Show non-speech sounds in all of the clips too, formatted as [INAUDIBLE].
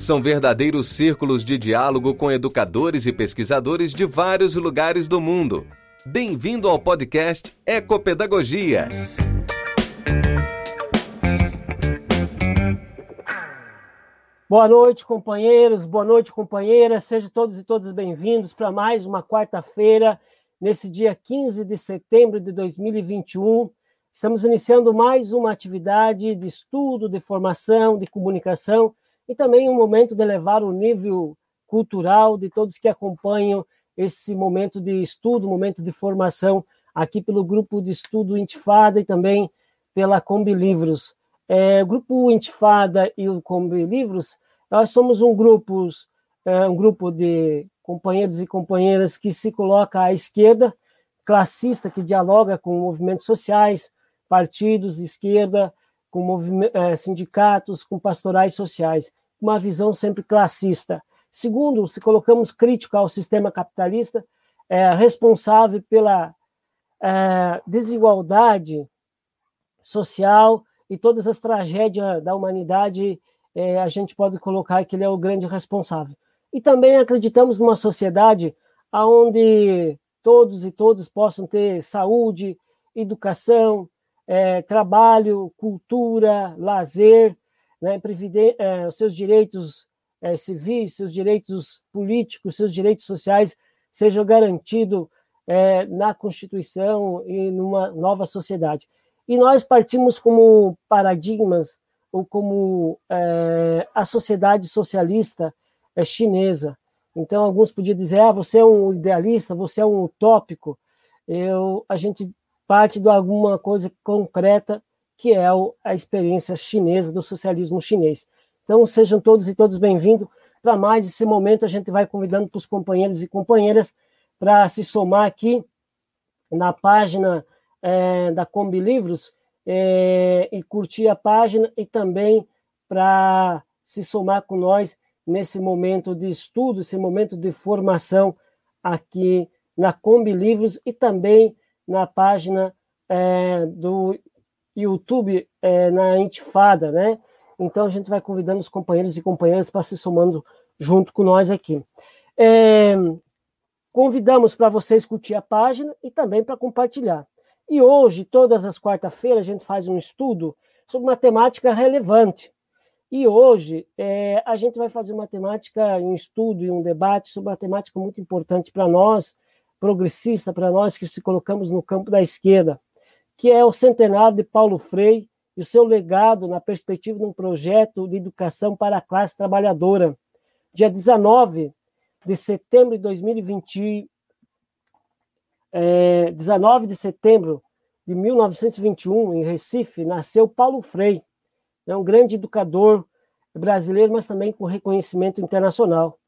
São verdadeiros círculos de diálogo com educadores e pesquisadores de vários lugares do mundo. Bem-vindo ao podcast Ecopedagogia. Boa noite, companheiros, boa noite, companheiras. Sejam todos e todas bem-vindos para mais uma quarta-feira, nesse dia 15 de setembro de 2021. Estamos iniciando mais uma atividade de estudo, de formação, de comunicação e também um momento de elevar o nível cultural de todos que acompanham esse momento de estudo, momento de formação aqui pelo grupo de estudo Intifada e também pela Combi Livros. É, o grupo Intifada e o Combi Livros, nós somos um grupo, é, um grupo de companheiros e companheiras que se coloca à esquerda, classista, que dialoga com movimentos sociais, partidos de esquerda, com é, sindicatos, com pastorais sociais, uma visão sempre classista. Segundo, se colocamos crítico ao sistema capitalista, é, responsável pela é, desigualdade social e todas as tragédias da humanidade, é, a gente pode colocar que ele é o grande responsável. E também acreditamos numa sociedade onde todos e todas possam ter saúde, educação, é, trabalho, cultura, lazer, né, é, os seus direitos é, civis, seus direitos políticos, seus direitos sociais sejam garantidos é, na Constituição e numa nova sociedade. E nós partimos como paradigmas ou como é, a sociedade socialista é, chinesa. Então, alguns podiam dizer, ah, você é um idealista, você é um utópico. Eu, a gente parte de alguma coisa concreta que é a experiência chinesa do socialismo chinês. Então, sejam todos e todas bem-vindos. Para mais esse momento, a gente vai convidando para os companheiros e companheiras para se somar aqui na página é, da Combi Livros é, e curtir a página e também para se somar com nós nesse momento de estudo, esse momento de formação aqui na Combi Livros e também na página é, do YouTube, é, na Intifada, né? Então a gente vai convidando os companheiros e companheiras para se somando junto com nós aqui. É, convidamos para vocês curtir a página e também para compartilhar. E hoje, todas as quarta-feiras, a gente faz um estudo sobre uma temática relevante. E hoje é, a gente vai fazer uma temática, um estudo e um debate sobre uma temática muito importante para nós, progressista, para nós que se colocamos no campo da esquerda, que é o centenário de Paulo Freire e o seu legado na perspectiva de um projeto de educação para a classe trabalhadora. Dia 19 de setembro de 2020, é, 19 de setembro de 1921, em Recife, nasceu Paulo Freire, é um grande educador brasileiro, mas também com reconhecimento internacional.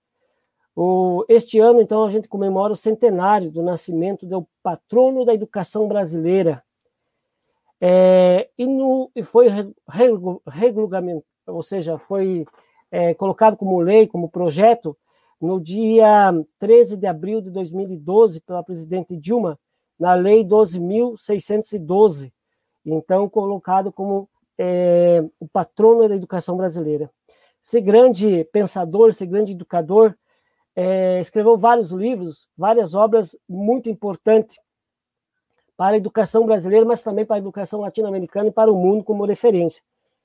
O, este ano, então, a gente comemora o centenário do nascimento do patrono da educação brasileira, é, e, no, e foi regulamento, ou seja, foi é, colocado como lei, como projeto, no dia 13 de abril de 2012, pela presidente Dilma, na Lei 12.612, então colocado como é, o patrono da educação brasileira. Esse grande pensador, esse grande educador, é, escreveu vários livros, várias obras muito importantes para a educação brasileira, mas também para a educação latino-americana e para o mundo como referência.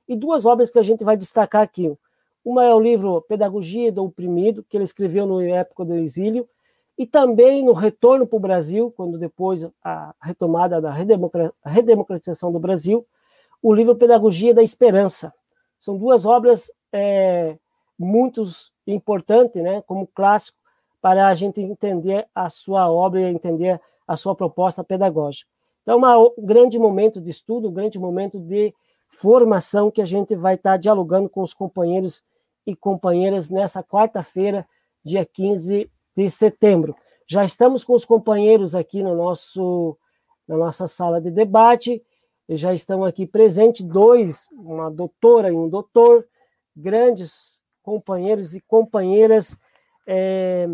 E duas obras que a gente vai destacar aqui. Uma é o livro Pedagogia do Oprimido, que ele escreveu na época do exílio, e também no retorno para o Brasil, quando depois a retomada da redemocratização do Brasil, o livro Pedagogia da Esperança. São duas obras é, muito importantes, né, como clássico, para a gente entender a sua obra e entender a sua proposta pedagógica. Então, é um grande momento de estudo, um grande momento de formação que a gente vai estar dialogando com os companheiros e companheiras nessa quarta-feira, dia 15 de setembro. Já estamos com os companheiros aqui no nosso, na nossa sala de debate, já estão aqui presentes dois, uma doutora e um doutor, grandes companheiros e companheiras, é,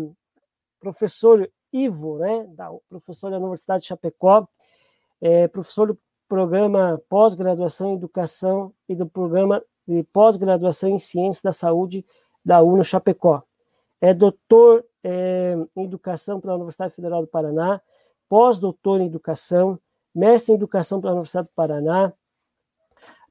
professor Ivo, né, da professor da Universidade de Chapecó, é, professor do programa pós-graduação em educação e do programa de pós-graduação em ciências da saúde da UNO Chapecó. É doutor é, em educação pela Universidade Federal do Paraná, pós-doutor em educação, mestre em educação pela Universidade do Paraná,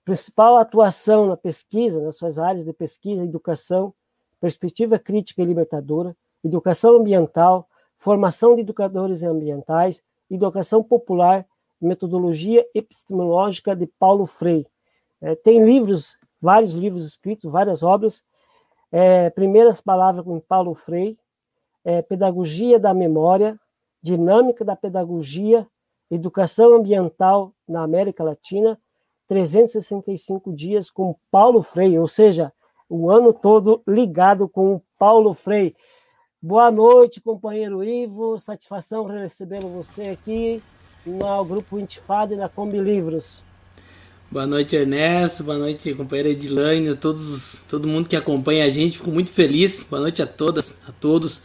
principal atuação na pesquisa, nas suas áreas de pesquisa, educação, perspectiva crítica e libertadora, educação ambiental, formação de educadores ambientais, educação popular, metodologia epistemológica de Paulo Freire. É, tem livros, vários livros escritos, várias obras. É, primeiras palavras com Paulo Freire, é, pedagogia da memória, dinâmica da pedagogia, educação ambiental na América Latina, 365 dias com Paulo Freire, ou seja, o ano todo ligado com Paulo Freire. Boa noite, companheiro Ivo. Satisfação recebê-lo você aqui no grupo Intifada e na Combi Livros. Boa noite, Ernesto. Boa noite, companheira Edilane, todos, todo mundo que acompanha a gente. Fico muito feliz. Boa noite a todas, a todos.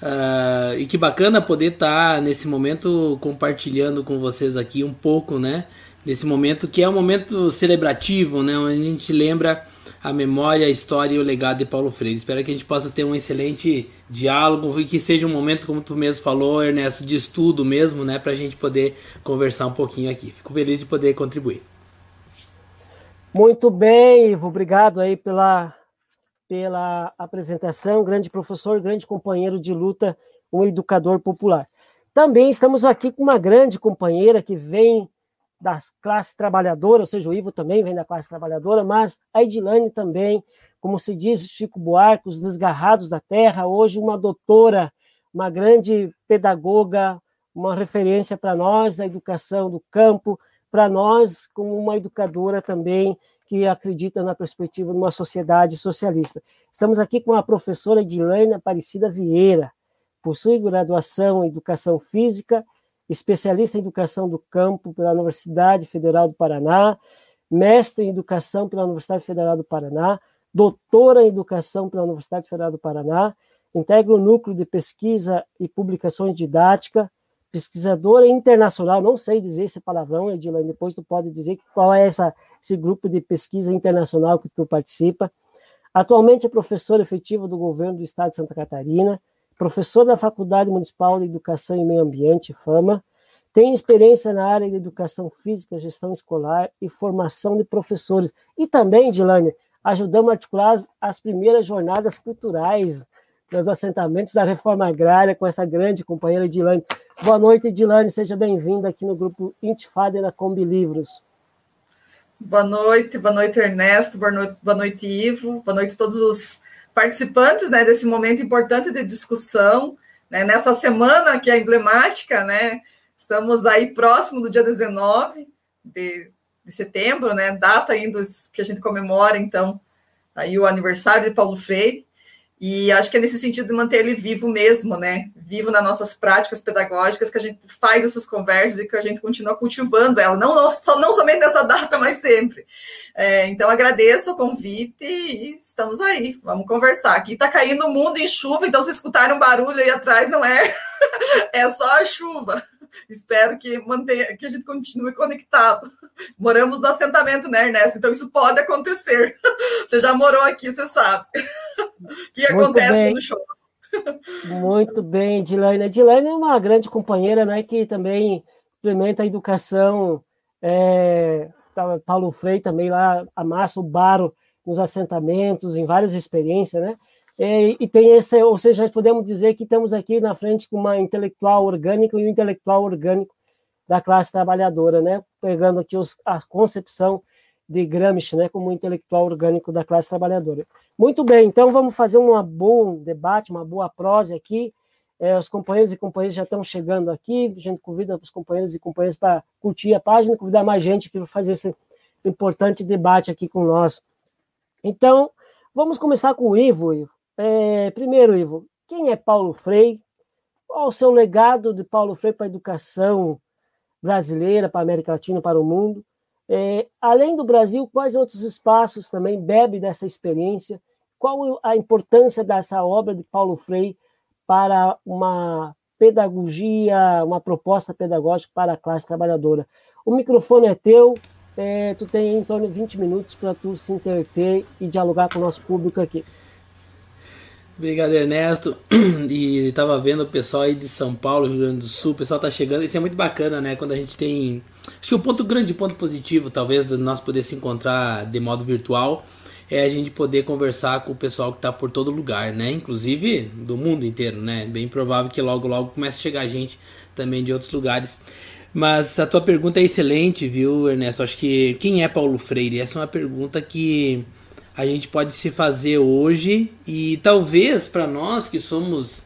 Uh, e que bacana poder estar tá nesse momento compartilhando com vocês aqui um pouco, né? Nesse momento que é um momento celebrativo, né? Onde a gente lembra a memória, a história e o legado de Paulo Freire. Espero que a gente possa ter um excelente diálogo e que seja um momento, como tu mesmo falou, Ernesto, de estudo mesmo, né? Para a gente poder conversar um pouquinho aqui. Fico feliz de poder contribuir. Muito bem, Ivo. Obrigado aí pela, pela apresentação. Grande professor, grande companheiro de luta, um educador popular. Também estamos aqui com uma grande companheira que vem da classe trabalhadora, ou seja, o Ivo também vem da classe trabalhadora, mas a Edilane também, como se diz Chico Buarque, os desgarrados da terra, hoje uma doutora, uma grande pedagoga, uma referência para nós da educação do campo, para nós como uma educadora também que acredita na perspectiva de uma sociedade socialista. Estamos aqui com a professora Edilane Aparecida Vieira, possui graduação em Educação Física especialista em educação do campo pela Universidade Federal do Paraná, mestre em educação pela Universidade Federal do Paraná, doutora em educação pela Universidade Federal do Paraná, integra o núcleo de pesquisa e publicações didática, pesquisadora internacional, não sei dizer esse palavrão, Edilane, depois tu pode dizer qual é essa, esse grupo de pesquisa internacional que tu participa. Atualmente é professora efetiva do governo do estado de Santa Catarina, professor da Faculdade Municipal de Educação e Meio Ambiente, FAMA, tem experiência na área de educação física, gestão escolar e formação de professores. E também, Dilane, ajudamos a articular as, as primeiras jornadas culturais nos assentamentos da reforma agrária com essa grande companheira Edilane. Boa noite, Edilane, seja bem-vinda aqui no grupo Intifada da Combi Livros. Boa noite, boa noite, Ernesto, boa noite, boa noite, Ivo, boa noite a todos os participantes né, desse momento importante de discussão, né, nessa semana que é emblemática, né, estamos aí próximo do dia 19 de, de setembro, né, data ainda que a gente comemora, então, aí o aniversário de Paulo Freire, e acho que é nesse sentido de manter ele vivo mesmo, né? Vivo nas nossas práticas pedagógicas, que a gente faz essas conversas e que a gente continua cultivando ela, não, não, não somente nessa data, mas sempre. É, então, agradeço o convite e estamos aí, vamos conversar. Aqui está caindo o mundo em chuva, então se escutarem um barulho aí atrás, não é, [LAUGHS] é só a chuva. Espero que mantenha, que a gente continue conectado. Moramos no assentamento, né, Ernesto? Então isso pode acontecer. [LAUGHS] Você já morou aqui, você sabe. [LAUGHS] Que Muito acontece bem. quando chove. Muito bem, Dilane. Dilane é uma grande companheira, né, que também implementa a educação. É, Paulo Freire também lá amassa o baro nos assentamentos, em várias experiências, né? E, e, tem esse, ou seja, nós podemos dizer que estamos aqui na frente com uma intelectual orgânica e um intelectual orgânico da classe trabalhadora, né? Pegando aqui os, a concepção de Gramsci, né, como intelectual orgânico da classe trabalhadora. Muito bem, então vamos fazer um bom debate, uma boa prosa aqui. É, os companheiros e companheiras já estão chegando aqui, a gente convida os companheiros e companheiras para curtir a página, convidar mais gente que vai fazer esse, importante debate aqui com nós. Então, vamos começar com o Ivo. Ivo. É, primeiro, Ivo, quem é Paulo Freire? Qual o seu legado de Paulo Freire para a educação brasileira, para a América Latina, para o mundo? É, além do Brasil, quais outros espaços também bebe dessa experiência? Qual a importância dessa obra de Paulo Freire para uma pedagogia, uma proposta pedagógica para a classe trabalhadora? O microfone é teu, é, tu tem em torno de 20 minutos para tu se interter e dialogar com o nosso público aqui. Obrigado, Ernesto. [CLEARS THROAT] E estava vendo o pessoal aí de São Paulo, Rio Grande do Sul, o pessoal tá chegando. Isso é muito bacana, né? Quando a gente tem. Acho que o ponto grande, ponto positivo, talvez, de nós poder se encontrar de modo virtual, é a gente poder conversar com o pessoal que está por todo lugar, né? Inclusive do mundo inteiro, né? Bem provável que logo, logo comece a chegar gente também de outros lugares. Mas a tua pergunta é excelente, viu, Ernesto? Acho que quem é Paulo Freire? Essa é uma pergunta que a gente pode se fazer hoje e talvez para nós que somos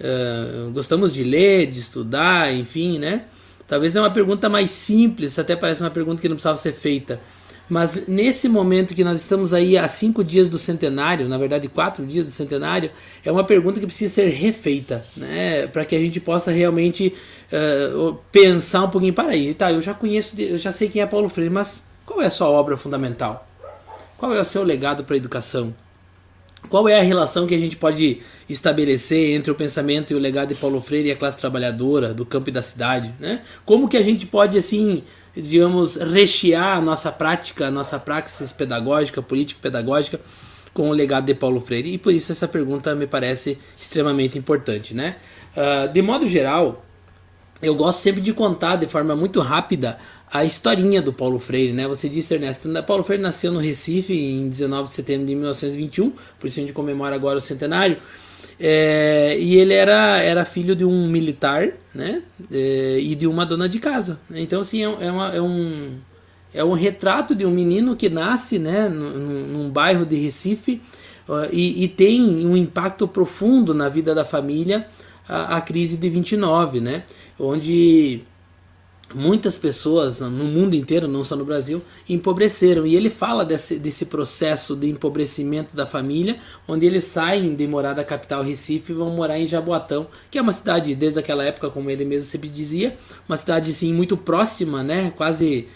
uh, gostamos de ler, de estudar, enfim, né? Talvez é uma pergunta mais simples, até parece uma pergunta que não precisava ser feita. Mas nesse momento que nós estamos aí há cinco dias do centenário, na verdade quatro dias do centenário, é uma pergunta que precisa ser refeita, né? Para que a gente possa realmente uh, pensar um pouquinho para aí. Tá, eu já conheço, eu já sei quem é Paulo Freire, mas qual é a sua obra fundamental? Qual é o seu legado para a educação? Qual é a relação que a gente pode estabelecer entre o pensamento e o legado de Paulo Freire e a classe trabalhadora do campo e da cidade? Né? Como que a gente pode, assim, digamos, rechear a nossa prática, a nossa praxis pedagógica, político-pedagógica com o legado de Paulo Freire? E por isso essa pergunta me parece extremamente importante. Né? Uh, de modo geral, eu gosto sempre de contar de forma muito rápida a historinha do Paulo Freire, né? Você disse, Ernesto, Paulo Freire nasceu no Recife em 19 de setembro de 1921, por isso a gente comemora agora o centenário. É, e ele era, era filho de um militar, né? É, e de uma dona de casa. Então, assim, é, é, uma, é, um, é um retrato de um menino que nasce, né? Num, num bairro de Recife e, e tem um impacto profundo na vida da família a, a crise de 29, né? Onde muitas pessoas no mundo inteiro, não só no Brasil, empobreceram. E ele fala desse, desse processo de empobrecimento da família, onde eles saem de morar da capital Recife e vão morar em Jaboatão, que é uma cidade, desde aquela época, como ele mesmo sempre dizia, uma cidade assim, muito próxima, né? quase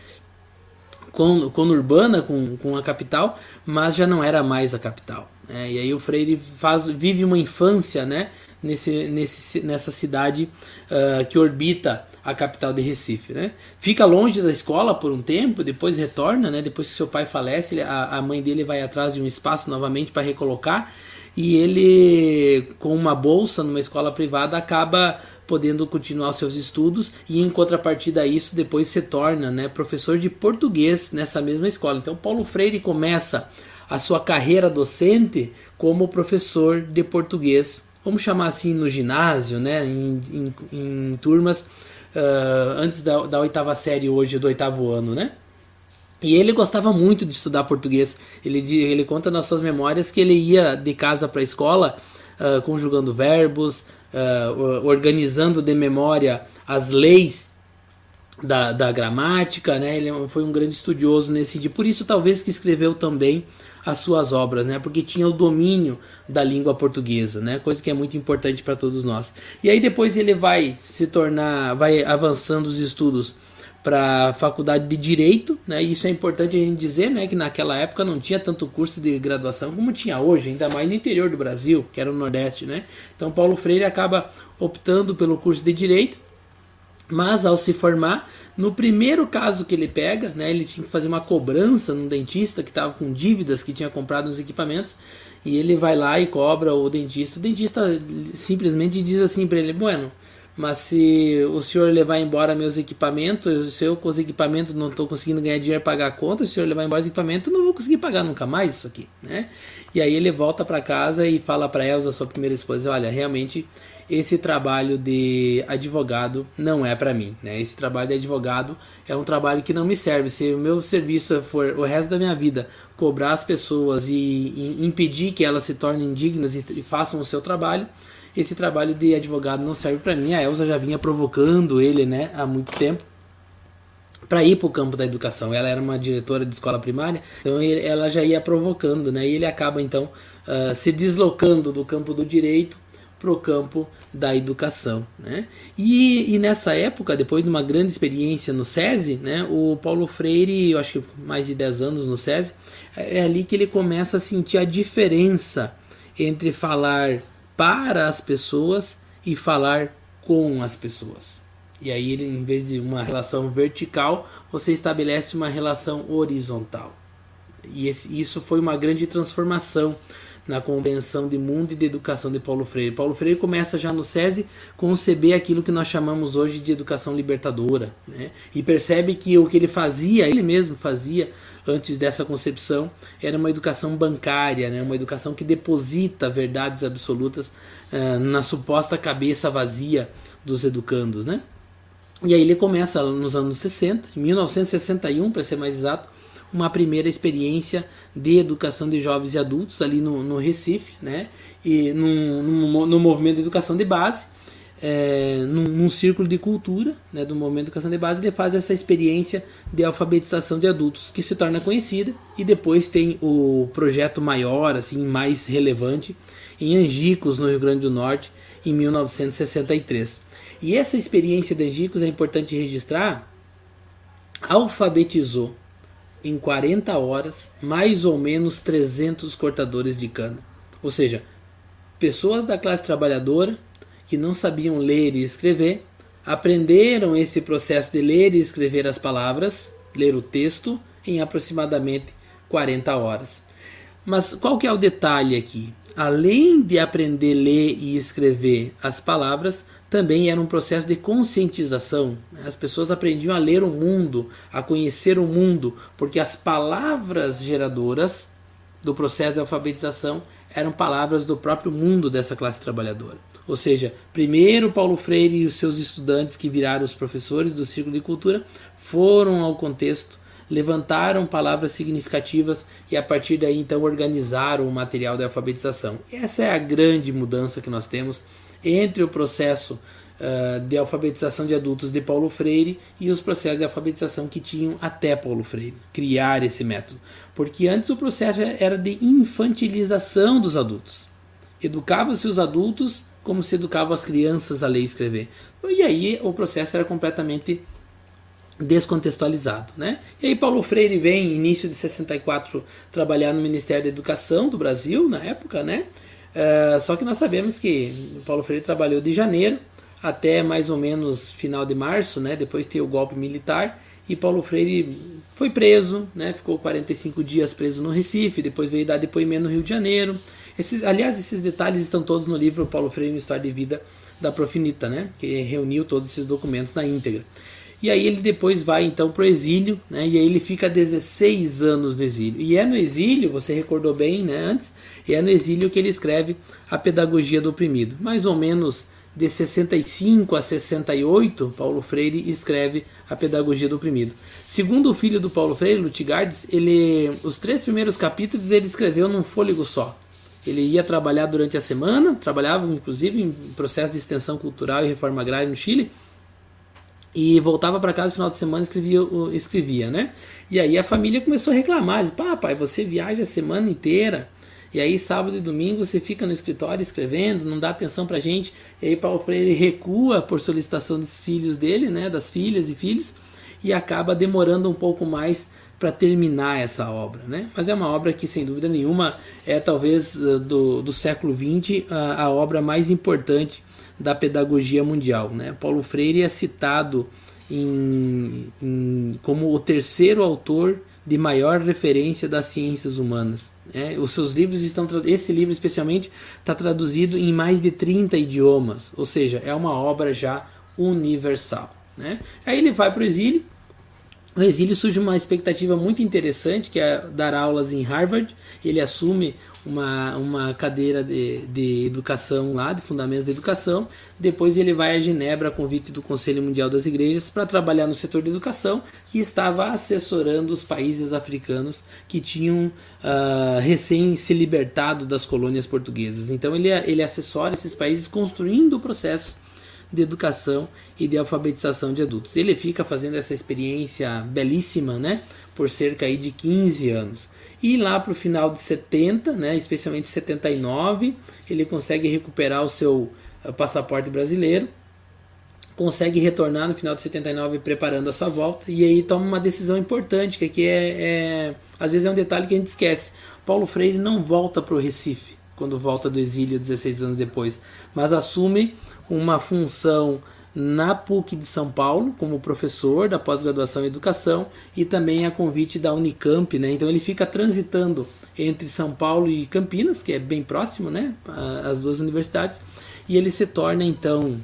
conurbana com, com a capital, mas já não era mais a capital. Né? E aí o Freire faz, vive uma infância né? nesse, nesse, nessa cidade uh, que orbita a capital de Recife, né? Fica longe da escola por um tempo, depois retorna, né? Depois que seu pai falece, a, a mãe dele vai atrás de um espaço novamente para recolocar e ele, com uma bolsa numa escola privada, acaba podendo continuar seus estudos e em contrapartida a isso depois se torna né, professor de português nessa mesma escola. Então Paulo Freire começa a sua carreira docente como professor de português, vamos chamar assim no ginásio, né, em, em, em turmas uh, antes da, da oitava série, hoje do oitavo ano, né? E ele gostava muito de estudar português. Ele, ele conta nas suas memórias que ele ia de casa para a escola uh, conjugando verbos, uh, organizando de memória as leis da, da gramática. Né? Ele foi um grande estudioso nesse sentido. Por isso, talvez, que escreveu também as suas obras, né? Porque tinha o domínio da língua portuguesa, né? Coisa que é muito importante para todos nós. E aí depois ele vai se tornar, vai avançando os estudos para a faculdade de direito, né? Isso é importante a gente dizer, né? Que naquela época não tinha tanto curso de graduação como tinha hoje, ainda mais no interior do Brasil, que era o Nordeste, né? Então Paulo Freire acaba optando pelo curso de direito, mas ao se formar no primeiro caso que ele pega, né, ele tinha que fazer uma cobrança no dentista que estava com dívidas que tinha comprado nos equipamentos e ele vai lá e cobra o dentista. O dentista simplesmente diz assim para ele: Bueno, mas se o senhor levar embora meus equipamentos, se eu com os equipamentos não estou conseguindo ganhar dinheiro para pagar a conta, se o senhor levar embora os equipamentos, eu não vou conseguir pagar nunca mais isso aqui, né? E aí ele volta para casa e fala para Elsa, sua primeira esposa: Olha, realmente esse trabalho de advogado não é para mim, né? Esse trabalho de advogado é um trabalho que não me serve. Se o meu serviço for o resto da minha vida cobrar as pessoas e, e impedir que elas se tornem dignas e, e, façam o seu trabalho, esse trabalho de advogado não serve para mim. A Elsa já vinha provocando ele, né, há muito tempo. para ir para o campo da educação. Ela era uma diretora de escola primária, então ela já ia provocando, né? E ele acaba então uh, se deslocando do campo do direito para o campo da educação. Né? E, e, nessa época, depois de uma grande experiência no SESI, né, o Paulo Freire, eu acho que mais de 10 anos no SESI, é ali que ele começa a sentir a diferença entre falar para as pessoas e falar com as pessoas. E aí, ele, em vez de uma relação vertical, você estabelece uma relação horizontal. E esse, isso foi uma grande transformação na compreensão de mundo e de educação de Paulo Freire. Paulo Freire começa já no SESI conceber aquilo que nós chamamos hoje de educação libertadora, né? e percebe que o que ele fazia, ele mesmo fazia antes dessa concepção, era uma educação bancária, né? uma educação que deposita verdades absolutas uh, na suposta cabeça vazia dos educandos. Né? E aí ele começa nos anos 60, em 1961 para ser mais exato, uma primeira experiência de educação de jovens e adultos ali no, no Recife, né? E no, no, movimento de educação de base, é, num, num, círculo de cultura né, do movimento de educação de base, ele faz essa experiência de alfabetização de adultos, que se torna conhecida, e depois tem o projeto maior, assim, mais relevante, em Angicos, no Rio Grande do Norte, em 1963. E essa experiência de Angicos é importante registrar, alfabetizou em 40 horas mais ou menos 300 cortadores de cana. Ou seja, pessoas da classe trabalhadora que não sabiam ler e escrever aprenderam esse processo de ler e escrever as palavras, ler o texto, em aproximadamente 40 horas. Mas qual que é o detalhe aqui? Além de aprender a ler e escrever as palavras, também era um processo de conscientização. As pessoas aprendiam a ler o mundo, a conhecer o mundo, porque as palavras geradoras do processo de alfabetização eram palavras do próprio mundo dessa classe trabalhadora. Ou seja, primeiro Paulo Freire e os seus estudantes, que viraram os professores do Círculo de Cultura, foram ao contexto, levantaram palavras significativas e a partir daí então organizaram o material de alfabetização. Essa é a grande mudança que nós temos entre o processo uh, de alfabetização de adultos de Paulo Freire e os processos de alfabetização que tinham até Paulo Freire, criar esse método. Porque antes o processo era de infantilização dos adultos. Educava-se os adultos como se educava as crianças a ler e escrever. E aí o processo era completamente descontextualizado, né? E aí Paulo Freire vem, início de 64, trabalhar no Ministério da Educação do Brasil, na época, né? Uh, só que nós sabemos que Paulo Freire trabalhou de janeiro até mais ou menos final de março, né? Depois tem o golpe militar e Paulo Freire foi preso, né? Ficou 45 dias preso no Recife, depois veio dar depoimento no Rio de Janeiro. Esses, aliás, esses detalhes estão todos no livro Paulo Freire, uma história de vida da Profinita, né? Que reuniu todos esses documentos na íntegra. E aí ele depois vai então para o exílio, né? E aí ele fica 16 anos no exílio. E é no exílio, você recordou bem, né, antes, e é no exílio que ele escreve A Pedagogia do Oprimido. Mais ou menos de 65 a 68, Paulo Freire escreve A Pedagogia do Oprimido. Segundo o filho do Paulo Freire, Lutigardes, ele os três primeiros capítulos ele escreveu num fôlego só. Ele ia trabalhar durante a semana, trabalhava inclusive em processo de extensão cultural e reforma agrária no Chile, e voltava para casa no final de semana escrevia, escrevia, né? E aí a família começou a reclamar, disse, você viaja a semana inteira, e aí sábado e domingo você fica no escritório escrevendo, não dá atenção pra gente. E aí Paulo Freire recua por solicitação dos filhos dele, né, das filhas e filhos, e acaba demorando um pouco mais para terminar essa obra, né? Mas é uma obra que sem dúvida nenhuma é talvez do, do século XX a, a obra mais importante da pedagogia mundial. Né? Paulo Freire é citado em, em, como o terceiro autor de maior referência das ciências humanas. Né? Os seus livros estão esse livro especialmente está traduzido em mais de 30 idiomas, ou seja, é uma obra já universal. Né? Aí ele vai para o exílio. No exílio surge uma expectativa muito interessante, que é dar aulas em Harvard. Ele assume uma, uma cadeira de, de educação lá, de fundamentos da educação. Depois ele vai a Genebra a convite do Conselho Mundial das Igrejas para trabalhar no setor de educação, que estava assessorando os países africanos que tinham uh, recém se libertado das colônias portuguesas. Então ele, ele assessora esses países construindo o processo de educação e de alfabetização de adultos. Ele fica fazendo essa experiência belíssima, né, por cerca aí de 15 anos. E lá para o final de 70, né, especialmente 79, ele consegue recuperar o seu uh, passaporte brasileiro, consegue retornar no final de 79 preparando a sua volta, e aí toma uma decisão importante, que aqui é, é às vezes é um detalhe que a gente esquece. Paulo Freire não volta para o Recife quando volta do exílio 16 anos depois, mas assume uma função na PUC de São Paulo como professor da pós-graduação em educação e também a convite da Unicamp, né? Então ele fica transitando entre São Paulo e Campinas, que é bem próximo, né? As duas universidades, e ele se torna então,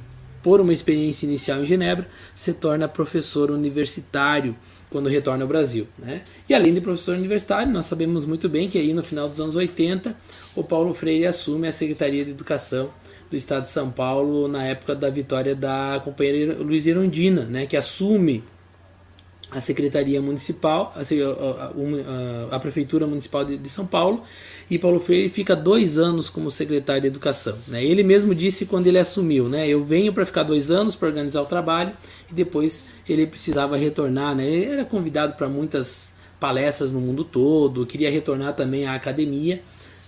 por uma experiência inicial em Genebra, se torna professor universitário quando retorna ao Brasil. Né? E além de professor universitário, nós sabemos muito bem que aí no final dos anos 80 o Paulo Freire assume a Secretaria de Educação do Estado de São Paulo na época da vitória da companheira Luiz Irondina, né, que assume a Secretaria Municipal, a, a, a, a Prefeitura Municipal de, de, São Paulo, e Paulo Freire fica dois anos como secretário de Educação. Né? Ele mesmo disse quando ele assumiu, né, eu venho para ficar dois anos para organizar o trabalho, e depois ele precisava retornar. Né? Ele era convidado para muitas palestras no mundo todo, queria retornar também à academia,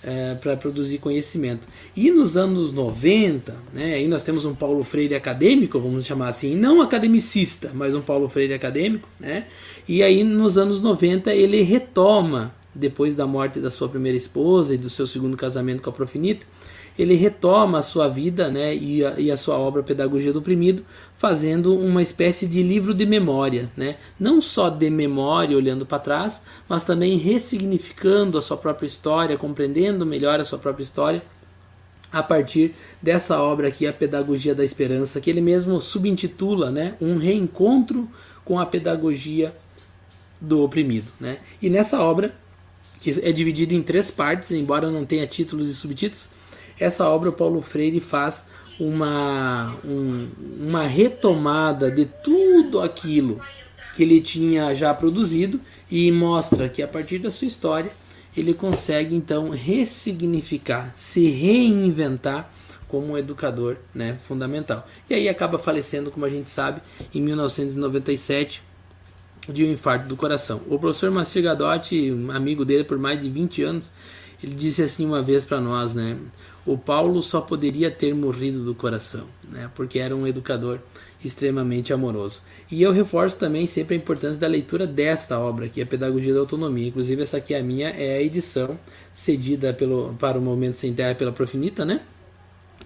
é, para produzir conhecimento. E nos anos 90, né, aí nós temos um Paulo Freire acadêmico, vamos chamar assim, não academicista, mas um Paulo Freire acadêmico, né? E aí nos anos 90 ele retoma, depois da morte da sua primeira esposa e do seu segundo casamento com a Profinita, ele retoma a sua vida né, e, a, e a sua obra Pedagogia do Oprimido, fazendo uma espécie de livro de memória. Né? Não só de memória, olhando para trás, mas também ressignificando a sua própria história, compreendendo melhor a sua própria história a partir dessa obra aqui, A Pedagogia da Esperança, que ele mesmo subintitula né, Um Reencontro com a Pedagogia do Oprimido. Né? E nessa obra, que é dividida em três partes, embora não tenha títulos e subtítulos, essa obra o Paulo Freire faz uma, um, uma retomada de tudo aquilo que ele tinha já produzido e mostra que a partir da sua história ele consegue então ressignificar, se reinventar como um educador né, fundamental. E aí acaba falecendo, como a gente sabe, em 1997 de um infarto do coração. O professor Macir Gadotti, amigo dele por mais de 20 anos, ele disse assim uma vez para nós, né? O Paulo só poderia ter morrido do coração, né? porque era um educador extremamente amoroso. E eu reforço também sempre a importância da leitura desta obra, é a Pedagogia da Autonomia. Inclusive, essa aqui, a minha, é a edição cedida pelo, para o Momento Sem Terra pela Profinita, né?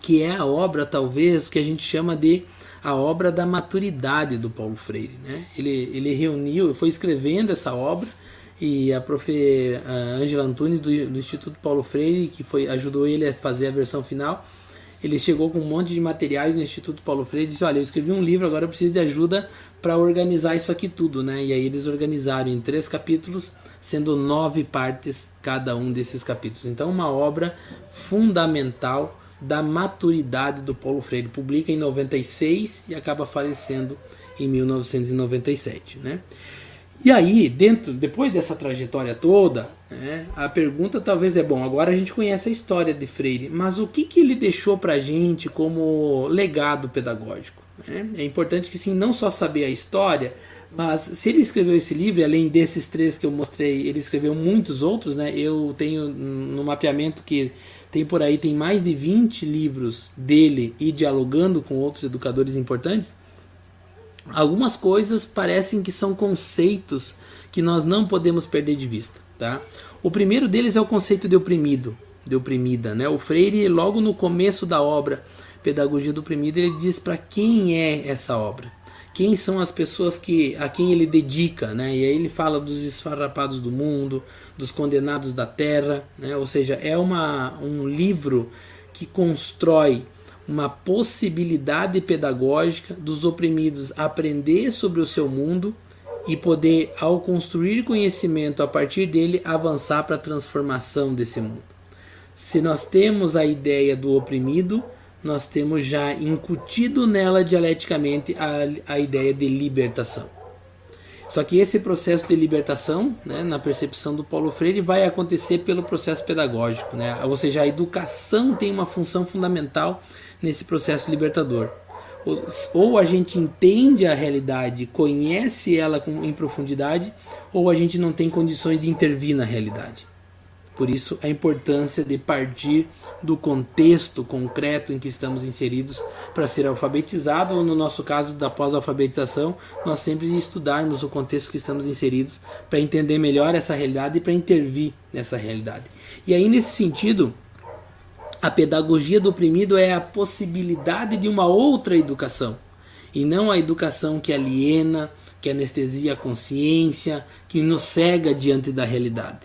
que é a obra, talvez, que a gente chama de a obra da maturidade do Paulo Freire. Né? Ele, ele reuniu, foi escrevendo essa obra e a prof. Angela Antunes do, do, Instituto Paulo Freire, que foi ajudou ele a fazer a versão final. Ele chegou com um monte de materiais no Instituto Paulo Freire e disse: Olha, eu escrevi um livro, agora eu preciso de ajuda para organizar isso aqui tudo. Né? E aí eles organizaram em três capítulos, sendo nove partes cada um desses capítulos. Então, uma obra fundamental da maturidade do Paulo Freire. Publica em 96 e acaba falecendo em 1997. Né? E aí, dentro, depois dessa trajetória toda, né, a pergunta talvez é bom. Agora a gente conhece a história de Freire, mas o que, que ele deixou para gente como legado pedagógico? Né? É importante que sim, não só saber a história, mas se ele escreveu esse livro, além desses três que eu mostrei, ele escreveu muitos outros, né? Eu tenho no mapeamento que tem por aí tem mais de 20 livros dele e dialogando com outros educadores importantes algumas coisas parecem que são conceitos que nós não podemos perder de vista. Tá? O primeiro deles é o conceito de oprimido, de oprimida. Né? O Freire, logo no começo da obra Pedagogia do Oprimido, ele diz para quem é essa obra. Quem são as pessoas que a quem ele dedica, né? E aí ele fala dos esfarrapados do mundo, dos condenados da terra, né? Ou seja, é uma, um livro que constrói uma possibilidade pedagógica dos oprimidos aprender sobre o seu mundo e poder, ao construir conhecimento a partir dele, avançar para a transformação desse mundo. Se nós temos a ideia do oprimido, nós temos já incutido nela dialeticamente a, a ideia de libertação. Só que esse processo de libertação, né, na percepção do Paulo Freire, vai acontecer pelo processo pedagógico. Né? Ou seja, a educação tem uma função fundamental nesse processo libertador. ou a gente entende a realidade, conhece ela em profundidade, ou a gente não tem condições de intervir na realidade. Por isso, a importância de partir do contexto concreto em que estamos inseridos para ser alfabetizado, ou no nosso caso da pós-alfabetização, nós sempre estudarmos o contexto que estamos inseridos para entender melhor essa realidade e para intervir nessa realidade. E aí, nesse sentido, a pedagogia do oprimido é a possibilidade de uma outra educação, e não a educação que aliena, que anestesia a consciência, que nos cega diante da realidade.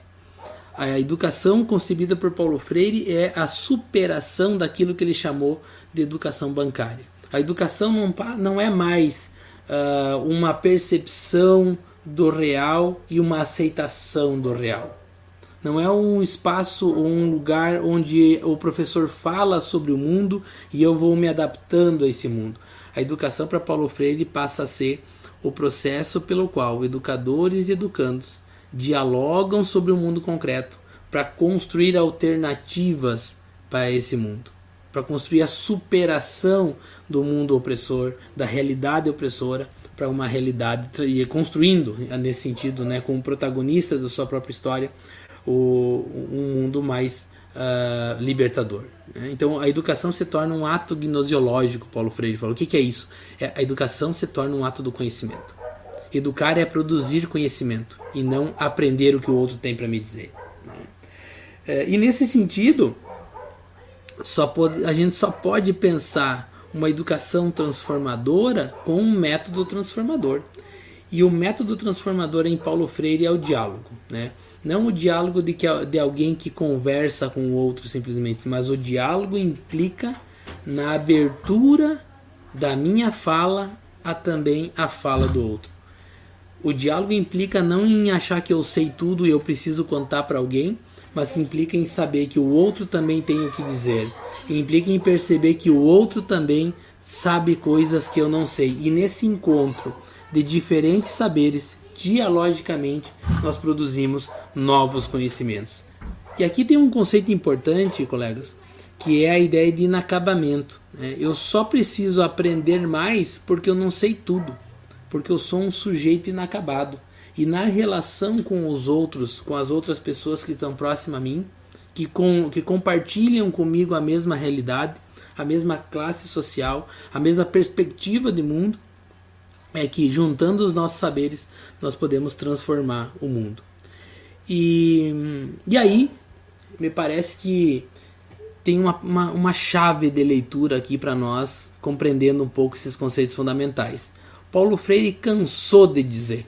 A educação concebida por Paulo Freire é a superação daquilo que ele chamou de educação bancária. A educação não, não é mais uh, uma percepção do real e uma aceitação do real. Não é um espaço ou um lugar onde o professor fala sobre o mundo e eu vou me adaptando a esse mundo. A educação para Paulo Freire passa a ser o processo pelo qual educadores e educandos dialogam sobre o mundo concreto para construir alternativas para esse mundo, para construir a superação do mundo opressor, da realidade opressora para uma realidade e construindo nesse sentido, né, como protagonista da sua própria história, o, um mundo mais uh, libertador. Né? Então a educação se torna um ato gnosiológico, Paulo Freire falou. O que, que é isso? É, a educação se torna um ato do conhecimento. Educar é produzir conhecimento e não aprender o que o outro tem para me dizer. Né? É, e nesse sentido, só pode, a gente só pode pensar uma educação transformadora com um método transformador. E o método transformador em Paulo Freire é o diálogo. Né? Não o diálogo de, que, de alguém que conversa com o outro simplesmente, mas o diálogo implica na abertura da minha fala a também a fala do outro. O diálogo implica não em achar que eu sei tudo e eu preciso contar para alguém, mas implica em saber que o outro também tem o que dizer. E implica em perceber que o outro também sabe coisas que eu não sei. E nesse encontro de diferentes saberes, dialogicamente, nós produzimos novos conhecimentos. E aqui tem um conceito importante, colegas, que é a ideia de inacabamento. Né? Eu só preciso aprender mais porque eu não sei tudo porque eu sou um sujeito inacabado. E na relação com os outros, com as outras pessoas que estão próximas a mim, que, com, que compartilham comigo a mesma realidade, a mesma classe social, a mesma perspectiva de mundo, é que juntando os nossos saberes nós podemos transformar o mundo. E, e aí, me parece que tem uma, uma, uma chave de leitura aqui para nós, compreendendo um pouco esses conceitos fundamentais. Paulo Freire cansou de dizer.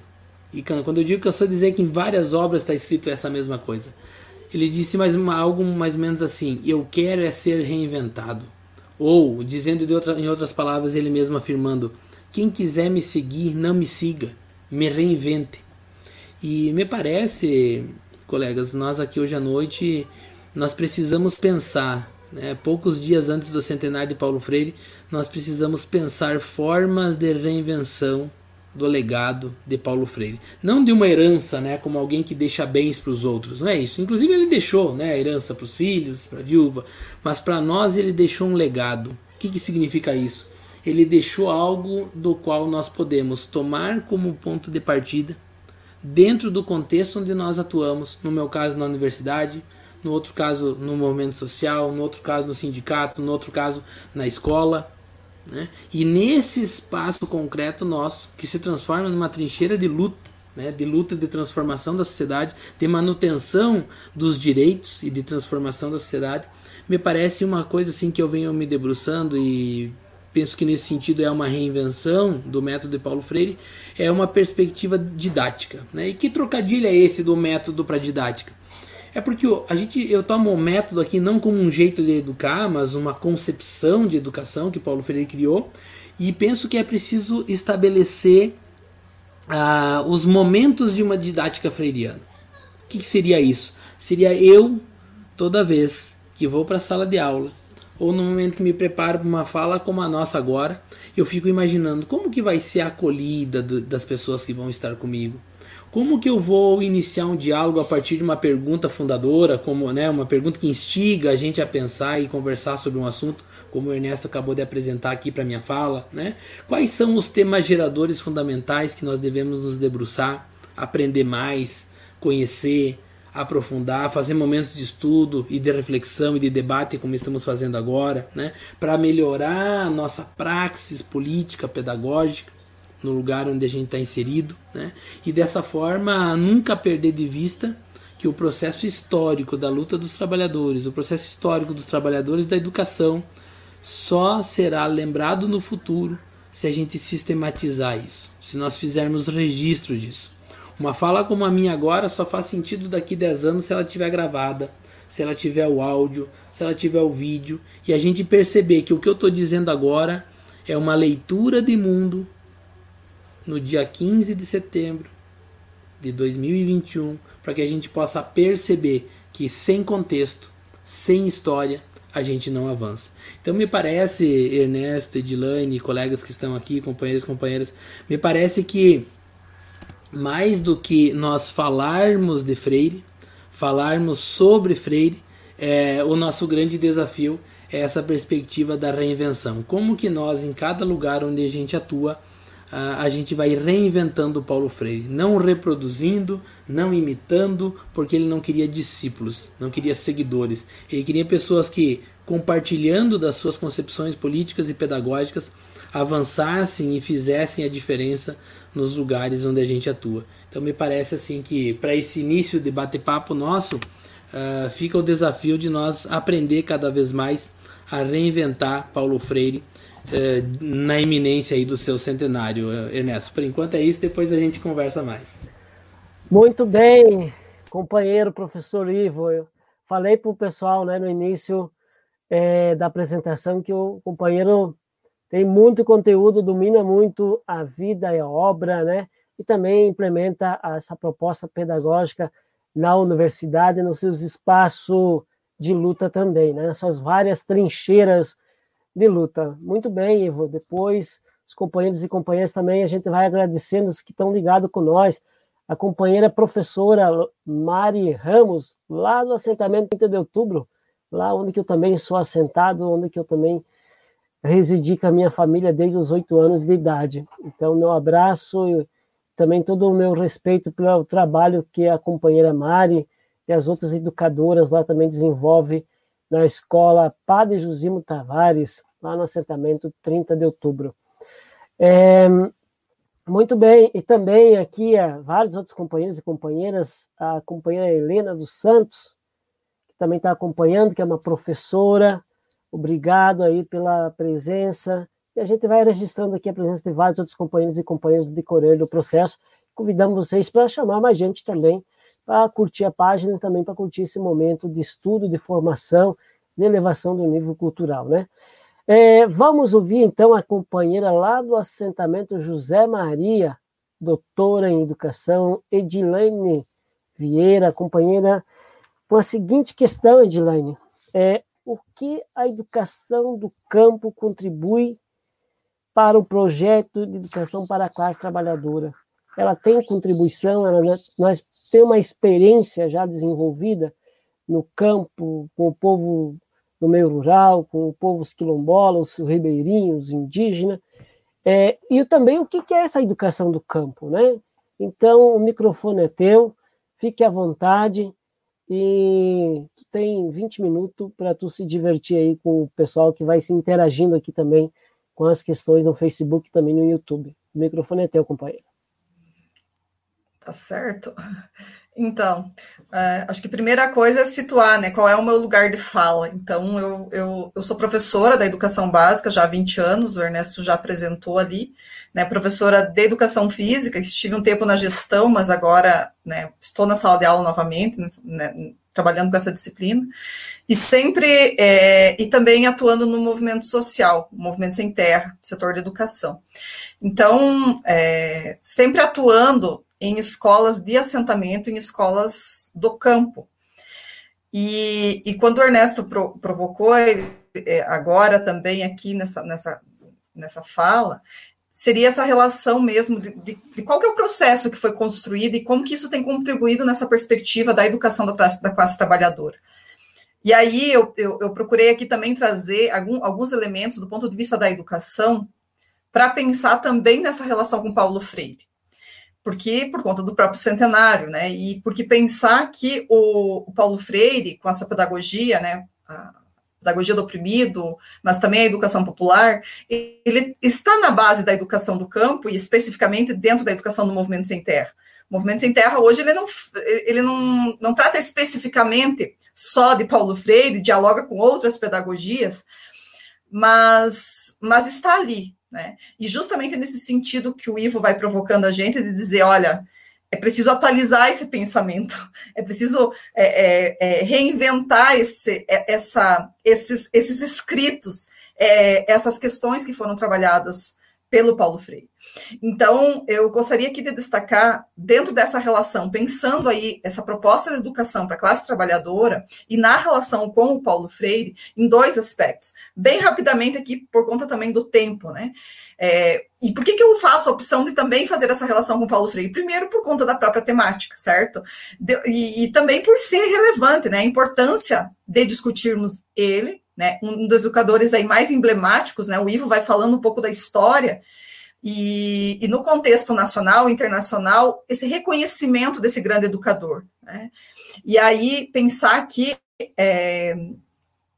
E quando eu digo cansou de dizer que em várias obras está escrito essa mesma coisa. Ele disse mais uma, algo mais ou menos assim: Eu quero é ser reinventado. Ou, dizendo outra, em outras palavras, ele mesmo afirmando: Quem quiser me seguir, não me siga, me reinvente. E me parece, colegas, nós aqui hoje à noite, nós precisamos pensar né, poucos dias antes do centenário de Paulo Freire, nós precisamos pensar formas de reinvenção do legado de Paulo Freire. Não de uma herança, né, como alguém que deixa bens para os outros, não é isso. Inclusive ele deixou né, a herança para os filhos, para a viúva, mas para nós ele deixou um legado. O que, que significa isso? Ele deixou algo do qual nós podemos tomar como ponto de partida dentro do contexto onde nós atuamos, no meu caso na universidade, no outro caso no movimento social, no outro caso no sindicato, no outro caso na escola. Né? E nesse espaço concreto nosso, que se transforma numa trincheira de luta, né? de luta de transformação da sociedade, de manutenção dos direitos e de transformação da sociedade, me parece uma coisa assim que eu venho me debruçando e penso que nesse sentido é uma reinvenção do método de Paulo Freire, é uma perspectiva didática. Né? E que trocadilho é esse do método para didática? É porque a gente, eu tomo o método aqui não como um jeito de educar, mas uma concepção de educação que Paulo Freire criou, e penso que é preciso estabelecer ah, os momentos de uma didática freiriana. O que, que seria isso? Seria eu, toda vez que vou para a sala de aula, ou no momento que me preparo para uma fala como a nossa agora, eu fico imaginando como que vai ser a acolhida das pessoas que vão estar comigo Como que eu vou iniciar um diálogo a partir de uma pergunta fundadora, como né, uma pergunta que instiga a gente a pensar e conversar sobre um assunto, como o Ernesto acabou de apresentar aqui para minha fala, né? Quais são os temas geradores fundamentais que nós devemos nos debruçar, aprender mais, conhecer, aprofundar, fazer momentos de estudo e de reflexão e de debate, como estamos fazendo agora, né, para melhorar a nossa praxis política, pedagógica, no lugar onde a gente está inserido, né, e dessa forma nunca perder de vista que o processo histórico da luta dos trabalhadores, o processo histórico dos trabalhadores da educação, só será lembrado no futuro se a gente sistematizar isso, se nós fizermos registro disso. Uma fala como a minha agora só faz sentido daqui 10 anos se ela tiver gravada, se ela tiver o áudio, se ela tiver o vídeo e a gente perceber que o que eu estou dizendo agora é uma leitura de mundo no dia 15 de setembro de 2021, para que a gente possa perceber que sem contexto, sem história, a gente não avança. Então me parece, Ernesto, Edilane, colegas que estão aqui, companheiros companheiras, me parece que mais do que nós falarmos de Freire, falarmos sobre Freire, é, o nosso grande desafio é essa perspectiva da reinvenção. Como que nós, em cada lugar onde a gente atua, a, gente vai reinventando Paulo Freire, não reproduzindo, não imitando, porque ele não queria discípulos, não queria seguidores. Ele queria pessoas que, compartilhando das suas concepções políticas e pedagógicas, avançassem e fizessem a diferença nos lugares onde a gente atua. Então me parece assim que para esse início de bate-papo nosso uh, fica o desafio de nós aprender cada vez mais a reinventar Paulo Freire uh, na iminência aí do seu centenário, Ernesto. Por enquanto é isso, depois a gente conversa mais. Muito bem, companheiro professor Ivo. Eu falei para o pessoal né, no início é, da apresentação que o companheiro tem muito conteúdo, domina muito a vida e a obra, né? E também implementa essa proposta pedagógica na universidade, nos seus espaços de luta também, né? Nessas várias trincheiras de luta. Muito bem, Ivo. Depois, os companheiros e companheiras também, a gente vai agradecendo os que estão ligados com nós. A companheira professora Mari Ramos, lá do assentamento 30 de outubro, lá onde que eu também sou assentado, onde que eu também residi com a minha família desde os oito anos de idade. Então, meu abraço e também todo o meu respeito pelo trabalho que a companheira Mari e as outras educadoras lá também desenvolvem na escola Padre Josimo Tavares, lá no assentamento 30 de outubro. É, muito bem, e também aqui é, vários outros companheiros e companheiras, a companheira Helena dos Santos, que também está acompanhando, que é uma professora, Obrigado aí pela presença. E a gente vai registrando aqui a presença de vários outros companheiros e companheiras do decorrer do processo. Convidamos vocês para chamar mais gente também, para curtir a página e também para curtir esse momento de estudo, de formação, de elevação do nível cultural, né? É, vamos ouvir então a companheira lá do assentamento José Maria, doutora em educação, Edilane Vieira, companheira, com a seguinte questão, Edilane. É, o que a educação do campo contribui para o projeto de educação para a classe trabalhadora. Ela tem contribuição, ela, nós temos uma experiência já desenvolvida no campo, com o povo no meio rural, com o povo quilombola, os ribeirinhos, os indígenas, é, e também o que é essa educação do campo, né? Então, o microfone é teu, fique à vontade, e tu tem 20 minutos para tu se divertir aí com o pessoal que vai se interagindo aqui também com as questões no Facebook também no YouTube. O microfone é teu, companheiro. Tá certo. Então, é, acho que a primeira coisa é situar, né, qual é o meu lugar de fala. Então, eu, eu, eu sou professora da educação básica já há 20 anos, o Ernesto já apresentou ali, né, professora de educação física, estive um tempo na gestão, mas agora, né, estou na sala de aula novamente, né, trabalhando com essa disciplina, e sempre, é, e também atuando no movimento social, movimento sem terra, setor de educação. Então, é, sempre atuando em escolas de assentamento, em escolas do campo. E, e quando o Ernesto pro, provocou, é, agora também aqui nessa, nessa, nessa fala, seria essa relação mesmo de, de, de, qual que é o processo que foi construído e como que isso tem contribuído nessa perspectiva da educação da, da classe trabalhadora. E aí eu, eu, eu procurei aqui também trazer algum, alguns elementos do ponto de vista da educação para pensar também nessa relação com Paulo Freire. Porque, por conta do próprio centenário, né? E porque pensar que o, o Paulo Freire, com a sua pedagogia, né? A, pedagogia do oprimido, mas também a educação popular, ele está na base da educação do campo e especificamente dentro da educação do movimento sem terra. O movimento sem terra hoje ele não, ele não, não trata especificamente só de Paulo Freire, dialoga com outras pedagogias, mas, mas está ali, né? E justamente nesse sentido que o Ivo vai provocando a gente de dizer, olha, é preciso atualizar esse pensamento, é preciso é, é, é, reinventar esse, é, essa, esses, esses escritos, é, essas questões que foram trabalhadas pelo Paulo Freire. Então, eu gostaria aqui de destacar, dentro dessa relação, pensando aí essa proposta de educação para a classe trabalhadora e na relação com o Paulo Freire, em dois aspectos. Bem rapidamente aqui, por conta também do tempo, né? É, e por que, que eu faço a opção de também fazer essa relação com o Paulo Freire? Primeiro, por conta da própria temática, certo? De, e, e, também por ser relevante, né? A importância de discutirmos ele, né? Um dos educadores aí mais emblemáticos, né? O Ivo vai falando um pouco da história. E, e no contexto nacional, internacional, esse reconhecimento desse grande educador. Né? E aí pensar que é,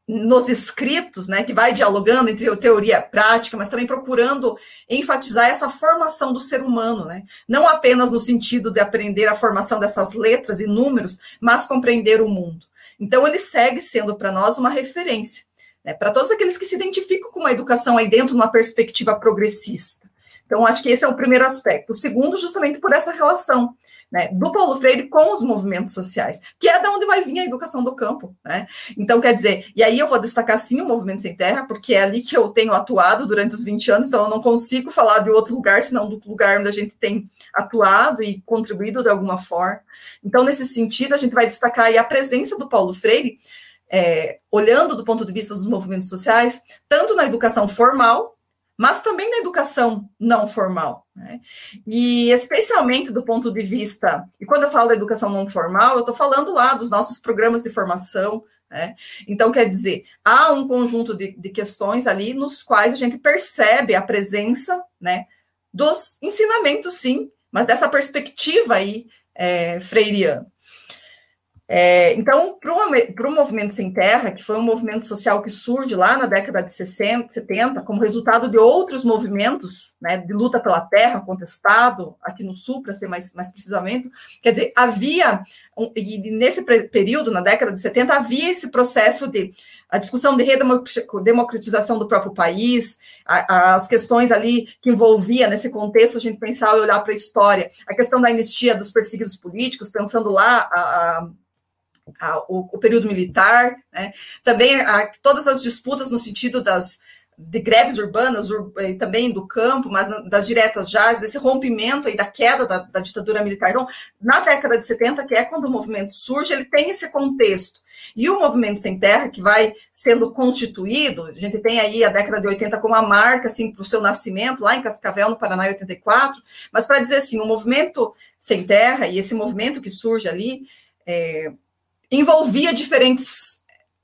nos escritos, né, que vai dialogando entre teoria e prática, mas também procurando enfatizar essa formação do ser humano, né? Não apenas no sentido de aprender a formação dessas letras e números, mas compreender o mundo. Então ele segue sendo para nós uma referência, né, para todos aqueles que se identificam com uma educação aí dentro de uma perspectiva progressista. Então acho que esse é o primeiro aspecto. O segundo, justamente por essa relação né, do Paulo Freire com os movimentos sociais, que é da onde vai vir a educação do campo, né? Então, quer dizer, e aí eu vou destacar sim o Movimento Sem Terra, porque é ali que eu tenho atuado durante os 20 anos, então eu não consigo falar de outro lugar, senão do lugar onde a gente tem atuado e contribuído de alguma forma. Então, nesse sentido, a gente vai destacar a presença do Paulo Freire, é, olhando do ponto de vista dos movimentos sociais, tanto na educação formal, mas também na educação não formal. Né? E especialmente do ponto de vista, e quando eu falo da educação não formal, eu estou falando lá dos nossos programas de formação. Né? Então, quer dizer, há um conjunto de, de questões ali nos quais a gente percebe a presença né, dos ensinamentos, sim, mas dessa perspectiva aí é, freiriana. É, então, para o Movimento Sem Terra, que foi um movimento social que surge lá na década de 60, 70, como resultado de outros movimentos né, de luta pela terra, contestado aqui no Sul, para ser mais, mais precisamente, quer dizer, havia, um, e nesse período, na década de 70, havia esse processo de a discussão de redemocratização do próprio país, as questões ali que envolvia nesse contexto, a gente pensar e olhar para a história, a questão da anistia dos perseguidos políticos, pensando lá a, a a, o, o, período militar, né? também a, todas as disputas no sentido das de greves urbanas ur, e também do campo, mas das diretas já, desse rompimento aí da queda da, da, ditadura militar. Então, na década de 70, que é quando o movimento surge, ele tem esse contexto. E o movimento sem terra, que vai sendo constituído, a gente tem aí a década de 80 como a marca assim, para o seu nascimento, lá em Cascavel, no Paraná, em 84, mas para dizer assim, o movimento sem terra e esse movimento que surge ali, é, envolvia diferentes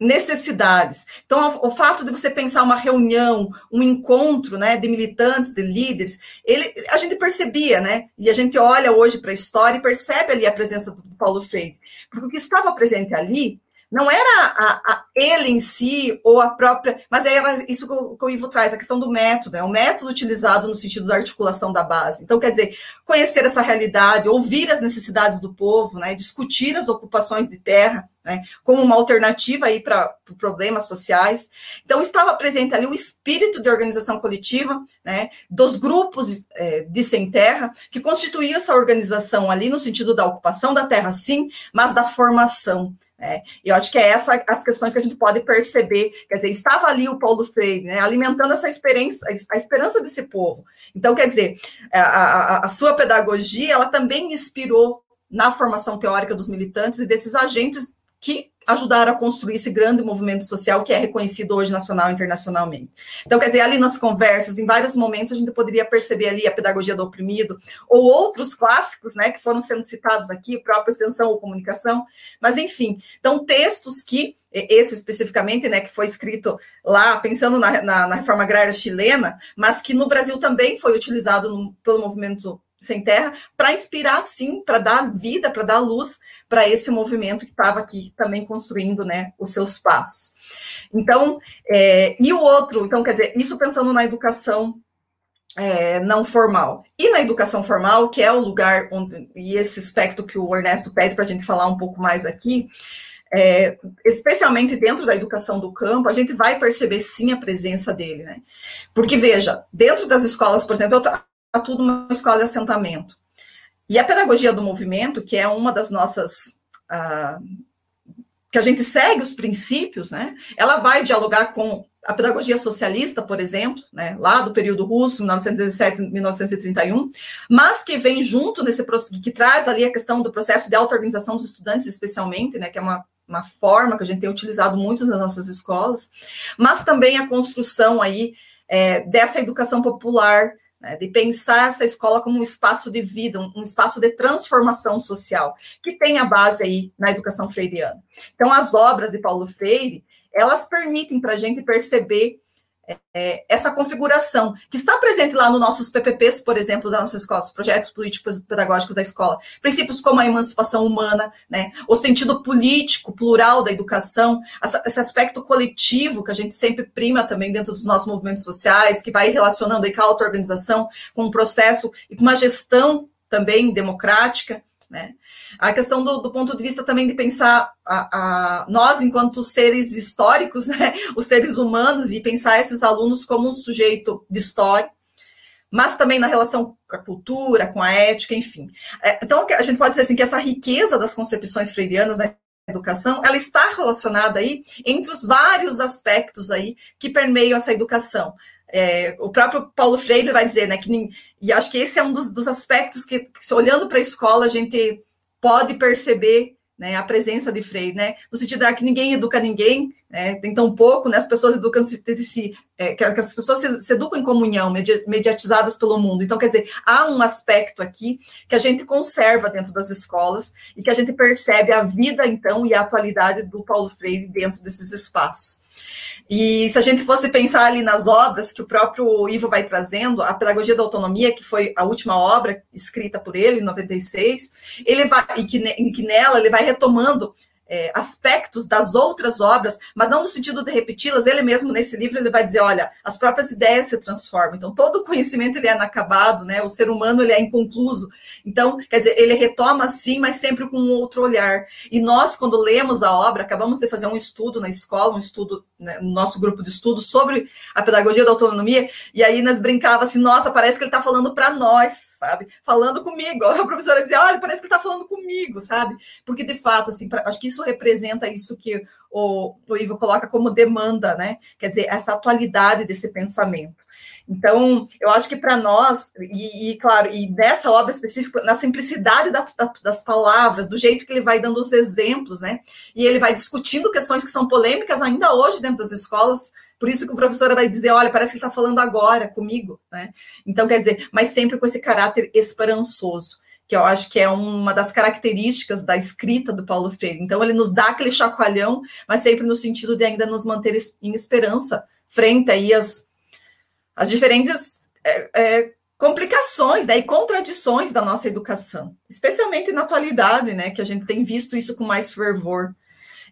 necessidades. Então, o fato de você pensar uma reunião, um encontro, né, de militantes, de líderes, ele, a gente percebia, né, e a gente olha hoje para a história e percebe ali a presença do Paulo Freire, porque o que estava presente ali não era a, a, ele em si ou a própria, mas era isso que o, que o Ivo traz, a questão do método, é o método utilizado no sentido da articulação da base. Então, quer dizer, conhecer essa realidade, ouvir as necessidades do povo, né, discutir as ocupações de terra, né, como uma alternativa aí para pro problemas sociais. Então, estava presente ali o espírito de organização coletiva, né, dos grupos é, de sem terra, que constituía essa organização ali no sentido da ocupação da terra, sim, mas da formação. É, e eu acho que é essa as questões que a gente pode perceber. Quer dizer, estava ali o Paulo Freire, né, alimentando essa experiência, a esperança desse povo. Então, quer dizer, a, a, a sua pedagogia, ela também inspirou na formação teórica dos militantes e desses agentes que ajudaram a construir esse grande movimento social que é reconhecido hoje nacional e internacionalmente. Então, quer dizer, ali nas conversas, em vários momentos, a gente poderia perceber ali a pedagogia do oprimido, ou outros clássicos, né, que foram sendo citados aqui, própria extensão ou comunicação, mas enfim, então textos que esse especificamente, né, que foi escrito lá pensando na, na, na reforma agrária chilena, mas que no Brasil também foi utilizado no, pelo movimento sem terra, para inspirar, sim, para dar vida, para dar luz para esse movimento que estava aqui também construindo né, os seus passos. Então, é, e o outro, então, quer dizer, isso pensando na educação é, não formal. E na educação formal, que é o lugar onde, e esse aspecto que o Ernesto pede para a gente falar um pouco mais aqui, é, especialmente dentro da educação do campo, a gente vai perceber sim a presença dele, né? Porque, veja, dentro das escolas, por exemplo, eu tudo uma escola de assentamento. E a pedagogia do movimento, que é uma das nossas. Uh, que a gente segue os princípios, né? Ela vai dialogar com a pedagogia socialista, por exemplo, né, lá do período russo, 1917 1931, mas que vem junto nesse que traz ali a questão do processo de auto-organização dos estudantes, especialmente, né, que é uma, uma forma que a gente tem utilizado muito nas nossas escolas, mas também a construção aí é, dessa educação popular, né, de pensar essa escola como um espaço de vida, um, um, espaço de transformação social, que tem a base aí na educação freiriana. Então, as obras de Paulo Freire, elas permitem para a gente perceber é, essa configuração, que está presente lá nos nossos PPPs, por exemplo, da nossa escola, os projetos políticos e pedagógicos da escola, princípios como a emancipação humana, né, o sentido político, plural da educação, esse aspecto coletivo que a gente sempre prima também dentro dos nossos movimentos sociais, que vai relacionando aí com a auto-organização, com um processo e com uma gestão também democrática, né? A questão do, do, ponto de vista também de pensar a, a, nós, enquanto seres históricos, [LAUGHS] né? os seres humanos, e pensar esses alunos como um sujeito de história, mas também na relação com a cultura, com a ética, enfim. É, então, a gente pode dizer assim que essa riqueza das concepções freirianas na educação, ela está relacionada aí entre os vários aspectos aí que permeiam essa educação. É, o próprio Paulo Freire vai dizer, né, que e acho que esse é um dos, dos aspectos que, que, olhando para a escola, a gente pode perceber né, a presença de Freire, né, no sentido de que ninguém educa ninguém, né, tem tão pouco, né, as pessoas educam se, se é, que as pessoas se, se, educam em comunhão, mediatizadas pelo mundo. Então, quer dizer, há um aspecto aqui que a gente conserva dentro das escolas e que a gente percebe a vida, então, e a atualidade do Paulo Freire dentro desses espaços. E se a gente fosse pensar ali nas obras que o próprio Ivo vai trazendo, a Pedagogia da Autonomia, que foi a última obra escrita por ele, em 96, ele vai, e que, e que nela ele vai retomando é, aspectos das outras obras, mas não no sentido de repeti-las. Ele mesmo, nesse livro, ele vai dizer, olha, as próprias ideias se transformam. Então, todo o conhecimento ele é inacabado, né? O ser humano ele é inconcluso. Então, quer dizer, ele retoma sim, mas sempre com um outro olhar. E nós, quando lemos a obra, acabamos de fazer um estudo na escola, um estudo né, no nosso grupo de estudo sobre a pedagogia da autonomia, e aí nós brincava assim, nossa, parece que ele está falando para nós, sabe? Falando comigo. [LAUGHS] A professora dizia, olha, parece que ele está falando comigo, sabe? Porque, de fato, assim, pra, acho que isso representa isso que o, o Ivo coloca como demanda, né? Quer dizer, essa atualidade desse pensamento. Então, eu acho que para nós, e, e, claro, e nessa obra específica, na simplicidade da, da, das palavras, do jeito que ele vai dando os exemplos, né? E ele vai discutindo questões que são polêmicas ainda hoje dentro das escolas, por isso que o professor vai dizer, olha, parece que ele está falando agora comigo, né? Então, quer dizer, mas sempre com esse caráter esperançoso que eu acho que é uma das características da escrita do Paulo Freire. Então, ele nos dá aquele chacoalhão, mas sempre no sentido de ainda nos manter em esperança frente aí às, às diferentes é, é, complicações né, e contradições da nossa educação, especialmente na atualidade, né, que a gente tem visto isso com mais fervor.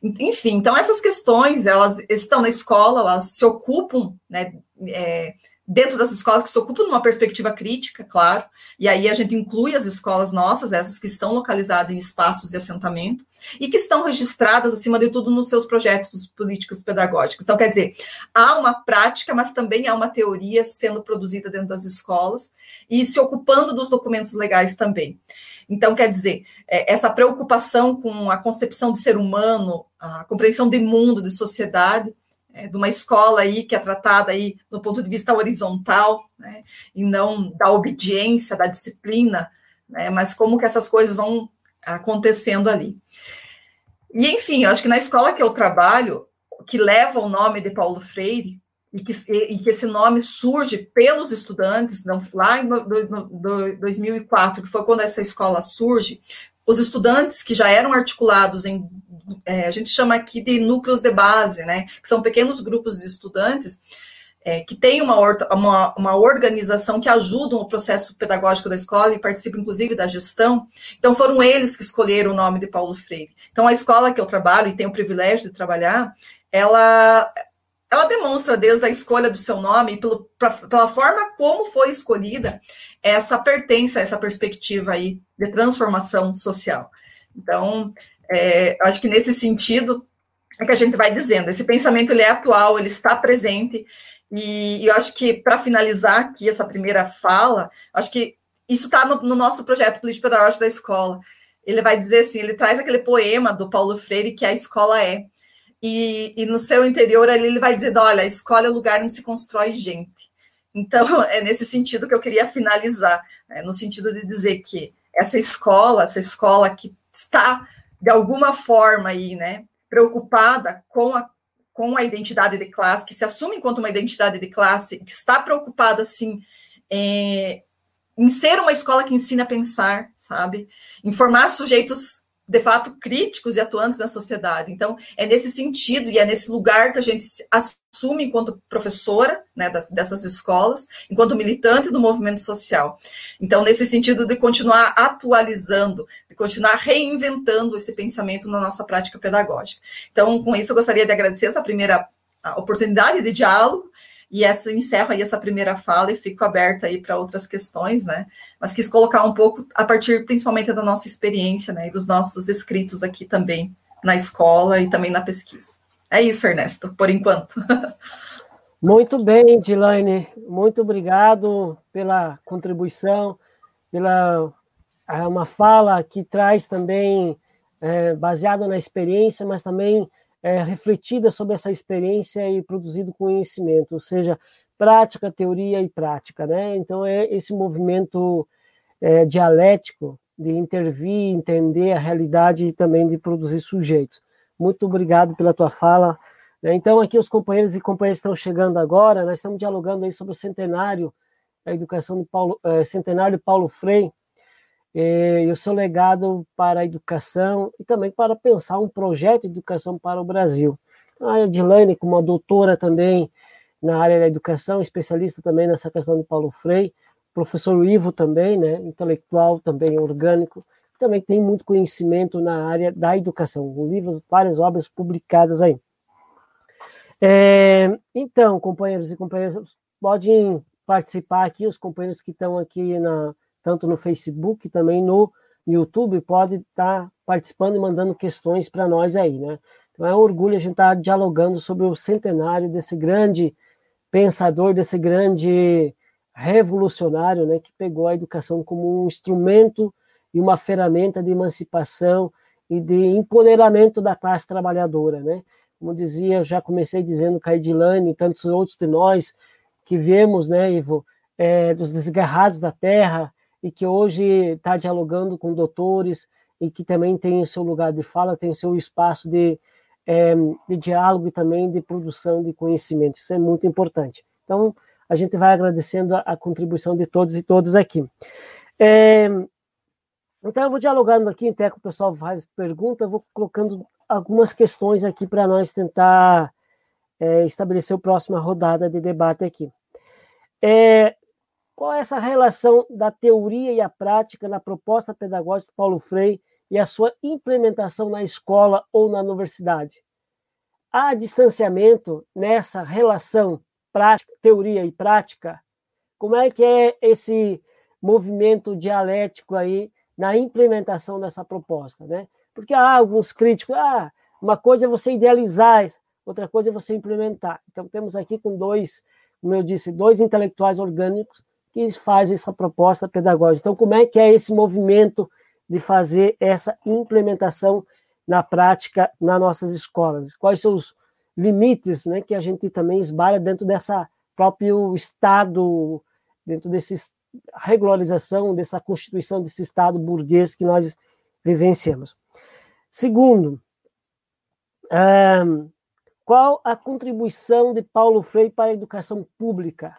Enfim, então essas questões, elas estão na escola, elas se ocupam, né, é, dentro das escolas que se ocupam numa perspectiva crítica, claro, e aí a gente inclui as escolas nossas, essas que estão localizadas em espaços de assentamento, e que estão registradas, acima de tudo, nos seus projetos políticos pedagógicos. Então, quer dizer, há uma prática, mas também há uma teoria sendo produzida dentro das escolas e se ocupando dos documentos legais também. Então, quer dizer, é, essa preocupação com a concepção de ser humano, a compreensão de mundo, de sociedade, é, de uma escola aí que é tratada aí do ponto de vista horizontal, né, e não da obediência, da disciplina, né, mas como que essas coisas vão acontecendo ali. E, enfim, eu acho que na escola que eu trabalho, que leva o nome de Paulo Freire, e que, e que esse nome surge pelos estudantes, não, lá em no, no 2004, que foi quando essa escola surge, os estudantes que já eram articulados em, é, a gente chama aqui de núcleos de base, né, que são pequenos grupos de estudantes, é, que têm uma, uma, uma, organização que ajudam o processo pedagógico da escola e participam, inclusive, da gestão. Então, foram eles que escolheram o nome de Paulo Freire. Então, a escola que eu trabalho e tenho o privilégio de trabalhar, ela, ela demonstra desde a escolha do seu nome, pelo, pra, pela forma como foi escolhida, essa pertença, essa perspectiva aí de transformação social. Então, é, acho que nesse sentido é que a gente vai dizendo, esse pensamento ele é atual, ele está presente, e, e eu acho que, para finalizar aqui essa primeira fala, acho que isso está no, no, nosso projeto político pedagógico da escola. Ele vai dizer assim, ele traz aquele poema do Paulo Freire que a escola é. E, e no seu interior ali ele vai dizer, olha, a escola é o lugar onde se constrói gente. Então, [LAUGHS] é nesse sentido que eu queria finalizar, né, no sentido de dizer que essa escola, essa escola que está, de alguma forma aí, né, preocupada com a, com a identidade de classe, que se assume enquanto uma identidade de classe, que está preocupada, assim, em, em ser uma escola que ensina a pensar, sabe? Em formar sujeitos de fato, críticos e atuantes na sociedade. Então, é nesse sentido e é nesse lugar que a gente assume enquanto professora né, das, dessas escolas, enquanto militante do movimento social. Então, nesse sentido de continuar atualizando, de continuar reinventando esse pensamento na nossa prática pedagógica. Então, com isso, eu gostaria de agradecer essa primeira oportunidade de diálogo e essa encerro aí essa primeira fala e fico aberta aí para outras questões, né? Mas quis colocar um pouco a partir principalmente da nossa experiência, né, e dos nossos escritos aqui também na escola e também na pesquisa. É isso, Ernesto, por enquanto. [LAUGHS] Muito bem, Dilane, muito obrigado pela contribuição, pela é uma fala que traz também é, baseada na experiência, mas também é, refletida sobre essa experiência e produzido conhecimento, ou seja, prática, teoria e prática, né? Então é esse movimento é, dialético de intervir, entender a realidade e também de produzir sujeitos. Muito obrigado pela tua fala. Né? Então aqui os companheiros e companheiras estão chegando agora. Nós estamos dialogando aí sobre o centenário da educação do Paulo, é, centenário Paulo Freire e o seu legado para a educação e também para pensar um projeto de educação para o Brasil. A Edilane, como uma doutora também na área da educação, especialista também nessa questão do Paulo Freire, professor Ivo também, né, intelectual também orgânico, também tem muito conhecimento na área da educação, livros, várias obras publicadas aí. É, então, companheiros e companheiras, podem participar aqui, os companheiros que estão aqui na, tanto no Facebook, também no YouTube, pode estar tá participando e mandando questões para nós aí, né? Então é um orgulho a gente estar tá dialogando sobre o centenário desse grande pensador, desse grande revolucionário, né, que pegou a educação como um instrumento e uma ferramenta de emancipação e de empoderamento da classe trabalhadora, né? Como dizia, já comecei dizendo Edilane e tantos outros de nós que vemos, né, Ivo, é, dos desgarrados da terra, e que hoje está dialogando com doutores e que também tem o seu lugar de fala, tem o seu espaço de, é, de diálogo e também de produção de conhecimento. Isso é muito importante. Então, a gente vai agradecendo a, a contribuição de todos e todas aqui. É, então, eu vou dialogando aqui, até que o pessoal faz pergunta, eu vou colocando algumas questões aqui para nós tentar é, estabelecer a próxima rodada de debate aqui. É, qual é essa relação da teoria e a prática na proposta pedagógica de Paulo Freire e a sua implementação na escola ou na universidade? Há distanciamento nessa relação prática, teoria e prática? Como é que é esse movimento dialético aí na implementação dessa proposta, né? Porque há alguns críticos, ah, uma coisa é você idealizar, outra coisa é você implementar. Então temos aqui com dois, como eu disse, dois intelectuais orgânicos que faz essa proposta pedagógica. Então, como é que é esse movimento de fazer essa implementação na prática nas nossas escolas? Quais são os limites né, que a gente também esbalha dentro dessa próprio Estado, dentro dessa regularização, dessa constituição desse Estado burguês que nós vivenciamos? Segundo, Um, qual a contribuição de Paulo Freire para a educação pública?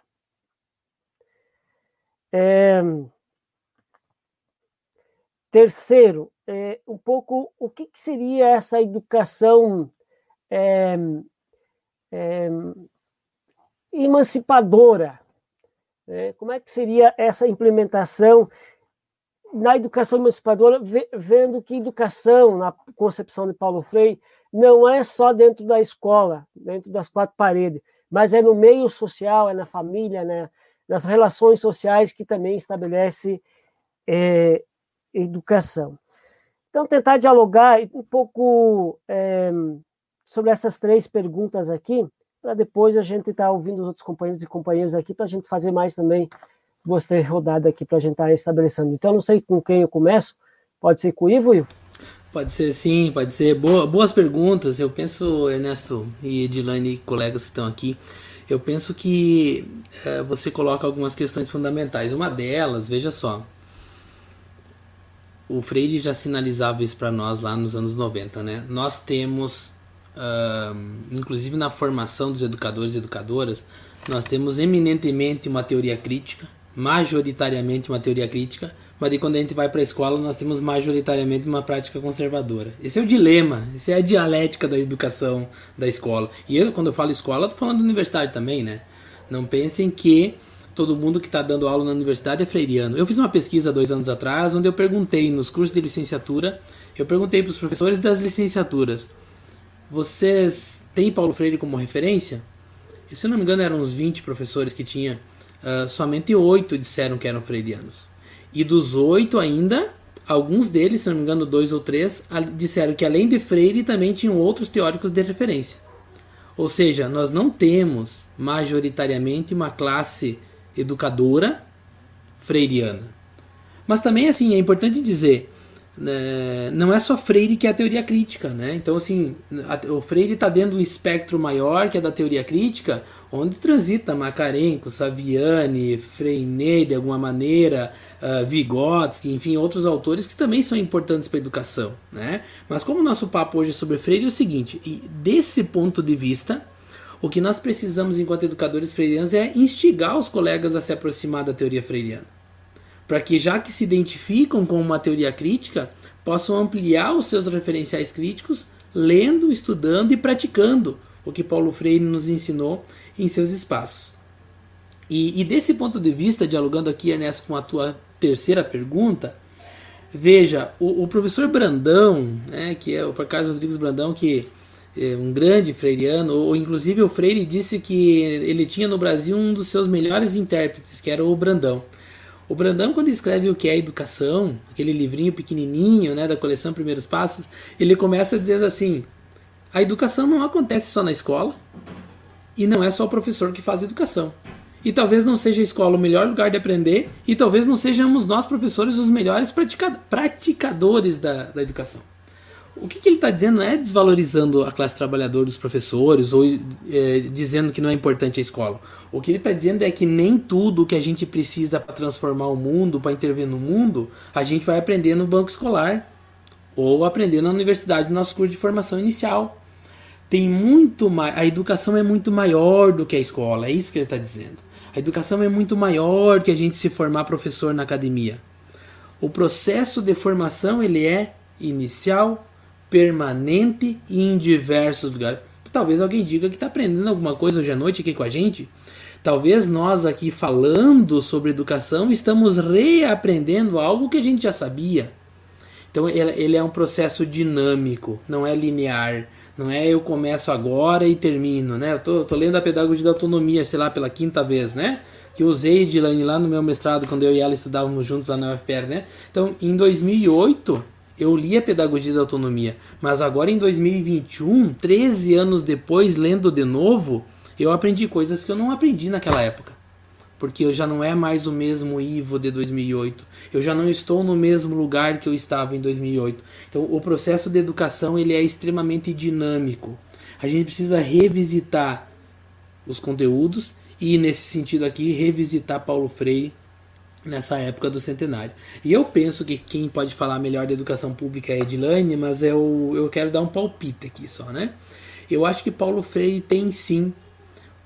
É, terceiro, é, um pouco o que, que, seria essa educação é, emancipadora? Como é que seria essa implementação na educação emancipadora, vendo que educação, na concepção de Paulo Freire, não é só dentro da escola, dentro das quatro paredes, mas é no meio social, é na família, né? Nas relações sociais que também estabelece é, educação. Então, tentar dialogar um pouco é, sobre essas três perguntas aqui, para depois a gente estar tá ouvindo os outros companheiros e companheiras aqui, para a gente fazer mais também duas, três rodadas aqui para a gente estar tá estabelecendo. Então, não sei com quem eu começo, pode ser com o Ivo, Ivo? Pode ser sim, pode ser. Boa, boas perguntas. Eu penso, Ernesto e Edilane, colegas que estão aqui, eu penso que é, você coloca algumas questões fundamentais. Uma delas, veja só, o Freire já sinalizava isso para nós lá nos anos 90, né? Nós temos, uh, inclusive na formação dos educadores e educadoras, nós temos eminentemente uma teoria crítica, majoritariamente uma teoria crítica, mas de quando a gente vai para a escola nós temos majoritariamente uma prática conservadora. Esse é o dilema, essa é a dialética da educação da escola. E eu, quando eu falo escola, estou falando da universidade também, né? Não pensem que todo mundo que está dando aula na universidade é freiriano. Eu fiz uma pesquisa dois anos atrás, onde eu perguntei nos cursos de licenciatura, eu perguntei para os professores das licenciaturas, vocês têm Paulo Freire como referência? E, se não me engano, eram uns 20 professores que tinha, uh, somente oito disseram que eram freirianos. E dos oito ainda, alguns deles, se não me engano, dois ou três, disseram que além de Freire também tinham outros teóricos de referência. Ou seja, nós não temos majoritariamente uma classe educadora freiriana. Mas também assim é importante dizer né, não é só Freire que é a teoria crítica, né? Então, assim, a, o Freire está dentro de um espectro maior que é da teoria crítica, onde transita Macarenco, Saviani, Freinet, de alguma maneira, uh, Vygotsky, enfim, outros autores que também são importantes para a educação, né? Mas como o nosso papo hoje é sobre Freire, é o seguinte, e desse ponto de vista, o que nós precisamos enquanto educadores freirianos é instigar os colegas a se aproximar da teoria freiriana para que, já que se identificam com uma teoria crítica, possam ampliar os seus referenciais críticos, lendo, estudando e praticando o que Paulo Freire nos ensinou em seus espaços. E, e desse ponto de vista, dialogando aqui, Ernesto, com a tua terceira pergunta, veja, o, o professor Brandão, né, que é o Carlos Rodrigues Brandão, que é um grande freiriano, ou inclusive o Freire disse que ele tinha no Brasil um dos seus melhores intérpretes, que era o Brandão. O Brandão, quando escreve o que é educação, aquele livrinho pequenininho né, da coleção Primeiros Passos, ele começa dizendo assim: a educação não acontece só na escola e não é só o professor que faz educação. E talvez não seja a escola o melhor lugar de aprender, e talvez não sejamos nós, professores, os melhores praticadores da, da educação. O que, que ele está dizendo não é desvalorizando a classe trabalhadora dos professores ou é, dizendo que não é importante a escola. O que ele está dizendo é que nem tudo que a gente precisa para transformar o mundo, para intervir no mundo, a gente vai aprender no banco escolar ou aprender na universidade no nosso curso de formação inicial. Tem muito mais, a educação é muito maior do que a escola, é isso que ele está dizendo. A educação é muito maior que a gente se formar professor na academia. O processo de formação ele é inicial, permanente e em diversos lugares. Talvez alguém diga que está aprendendo alguma coisa hoje à noite aqui com a gente. Talvez nós aqui falando sobre educação estamos reaprendendo algo que a gente já sabia. Então ele é um processo dinâmico, não é linear. Não é eu começo agora e termino, né? Eu tô, tô lendo a pedagogia da autonomia, sei lá, pela quinta vez, né? Que eu usei de lá no meu mestrado, quando eu e ela estudávamos juntos lá na UFPR, né? Então, em 2008, eu li a Pedagogia da Autonomia, mas agora em 2021, 13 anos depois, lendo de novo, eu aprendi coisas que eu não aprendi naquela época. Porque eu já não é mais o mesmo Ivo de 2008. Eu já não estou no mesmo lugar que eu estava em 2008. Então, o processo de educação ele é extremamente dinâmico. A gente precisa revisitar os conteúdos e nesse sentido aqui revisitar Paulo Freire nessa época do centenário. E eu penso que quem pode falar melhor da educação pública é Edilane, mas eu, eu quero dar um palpite aqui só, né? Eu acho que Paulo Freire tem sim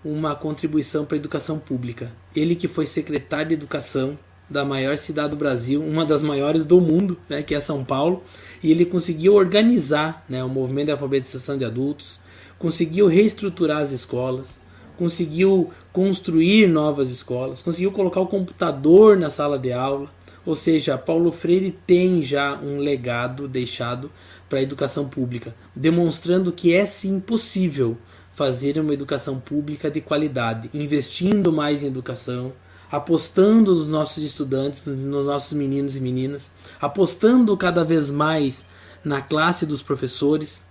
uma contribuição para a educação pública. Ele que foi secretário de educação da maior cidade do Brasil, uma das maiores do mundo, né, que é São Paulo, e ele conseguiu organizar né, o movimento de alfabetização de adultos, conseguiu reestruturar as escolas, conseguiu construir novas escolas, conseguiu colocar o computador na sala de aula. Ou seja, Paulo Freire tem já um legado deixado para a educação pública, demonstrando que é sim possível fazer uma educação pública de qualidade, investindo mais em educação, apostando nos nossos estudantes, nos nossos meninos e meninas, apostando cada vez mais na classe dos professores.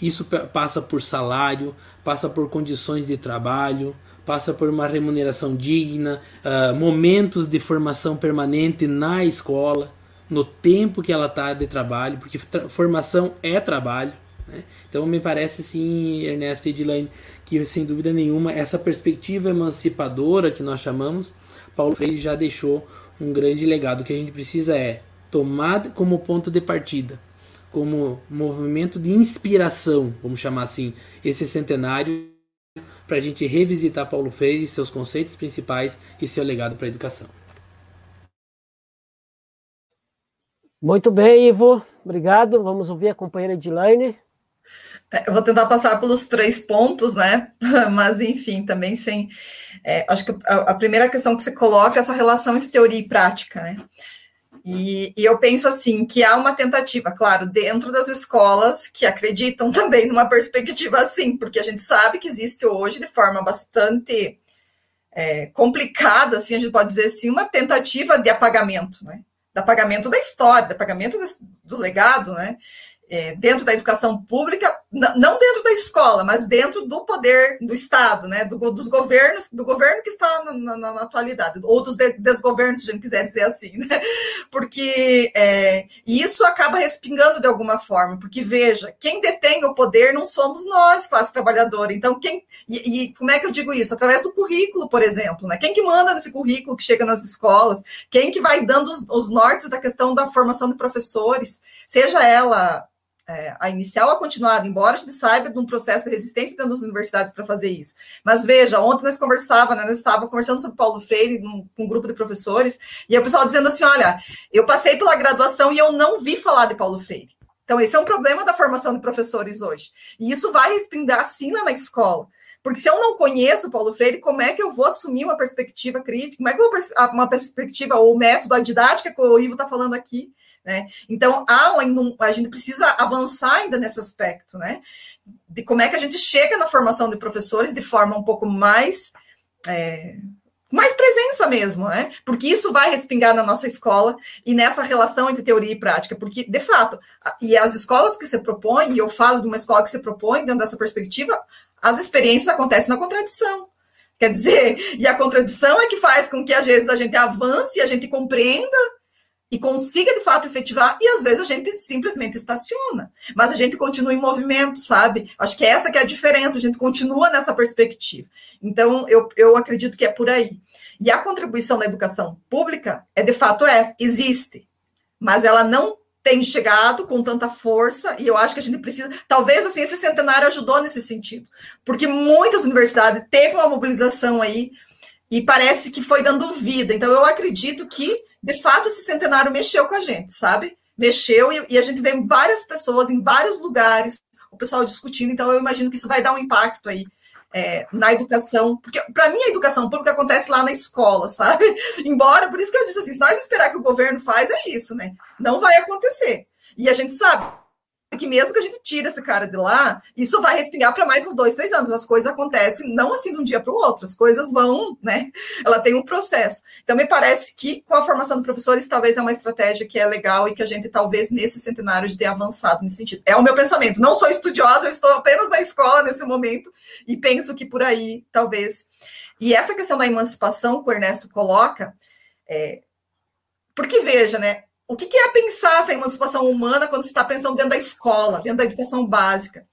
Isso passa por salário, passa por condições de trabalho, passa por uma remuneração digna, uh, momentos de formação permanente na escola, no tempo que ela está de trabalho, porque formação é trabalho. Né? Então me parece sim, Ernesto e que sem dúvida nenhuma essa perspectiva emancipadora que nós chamamos, Paulo Freire já deixou um grande legado. O que a gente precisa é tomar como ponto de partida, como movimento de inspiração, vamos chamar assim, esse centenário para a gente revisitar Paulo Freire, seus conceitos principais e seu legado para a educação. Muito bem, Ivo. Obrigado. Vamos ouvir a companheira Edilaine. É, eu vou tentar passar pelos três pontos, né? [LAUGHS] Mas, enfim, também sem. É, acho que a, a, primeira questão que você coloca é essa relação entre teoria e prática, né? E, e, eu penso assim que há uma tentativa, claro, dentro das escolas que acreditam [LAUGHS] também numa perspectiva assim, porque a gente sabe que existe hoje de forma bastante é, complicada, assim, a gente pode dizer assim, uma tentativa de apagamento, né? De apagamento da história, de apagamento do legado, né? é, dentro da educação pública, não dentro da escola, mas dentro do poder do Estado, né, do, dos governos, do governo que está na, na, na atualidade, ou dos de, desgovernos, se a gente quiser dizer assim, né, [LAUGHS] porque é, isso acaba respingando de alguma forma, porque veja, quem detém o poder não somos nós, classe trabalhadora, então quem, e, e como é que eu digo isso? Através do currículo, por exemplo, né, quem que manda nesse currículo que chega nas escolas, quem que vai dando os, os nortes da questão da formação de professores, seja ela é, a inicial a continuada, embora a gente saiba de um processo de resistência dentro das universidades para fazer isso. Mas veja, ontem nós conversava, né, nós estava conversando sobre Paulo Freire num, com um grupo de professores, e o pessoal dizendo assim: olha, eu passei pela graduação e eu não vi falar de Paulo Freire. Então, esse é um problema da formação de professores hoje. E isso vai respingar sim na escola. Porque se eu não conheço Paulo Freire, como é que eu vou assumir uma perspectiva crítica? Como é que eu vou uma perspectiva ou método, a didática que o Ivo está falando aqui? Né? Então, há um, a gente precisa avançar ainda nesse aspecto, né? De como é que a gente chega na formação de professores de forma um pouco mais. É, mais presença mesmo, né? Porque isso vai respingar na nossa escola e nessa relação entre teoria e prática, porque, de fato, e as escolas que se propõem, e eu falo de uma escola que se propõe dentro dessa perspectiva, as experiências acontecem na contradição. Quer dizer, [LAUGHS] e a contradição é que faz com que, às vezes, a gente avance, a gente compreenda e consiga de fato efetivar, e às vezes a gente simplesmente estaciona, mas a gente continua em movimento, sabe? Acho que essa que é a diferença, a gente continua nessa perspectiva. Então, eu, eu acredito que é por aí. E a contribuição da educação pública é de fato essa, existe, mas ela não tem chegado com tanta força, e eu acho que a gente precisa, talvez assim, esse centenário ajudou nesse sentido, porque muitas universidades teve uma mobilização aí, e parece que foi dando vida. Então, eu acredito que de fato, esse centenário mexeu com a gente, sabe? Mexeu e, e a gente vê várias pessoas em vários lugares, o pessoal discutindo, então eu imagino que isso vai dar um impacto aí é, na educação, porque para mim a educação pública acontece lá na escola, sabe? [LAUGHS] Embora, por isso que eu disse assim, se nós esperar que o governo faz, é isso, né? Não vai acontecer. E a gente sabe, que mesmo que a gente tire esse cara de lá, isso vai respingar para mais uns dois, três anos. As coisas acontecem não assim de um dia para o outro, as coisas vão, né? Ela tem um processo. Então, me parece que com a formação de professores, talvez é uma estratégia que é legal e que a gente, talvez, nesse centenário, de ter avançado nesse sentido. É o meu pensamento. Não sou estudiosa, eu estou apenas na escola nesse momento e penso que por aí, talvez. E essa questão da emancipação que o Ernesto coloca, é... porque veja, né? O que, é pensar essa emancipação humana quando você está pensando dentro da escola, dentro da educação básica?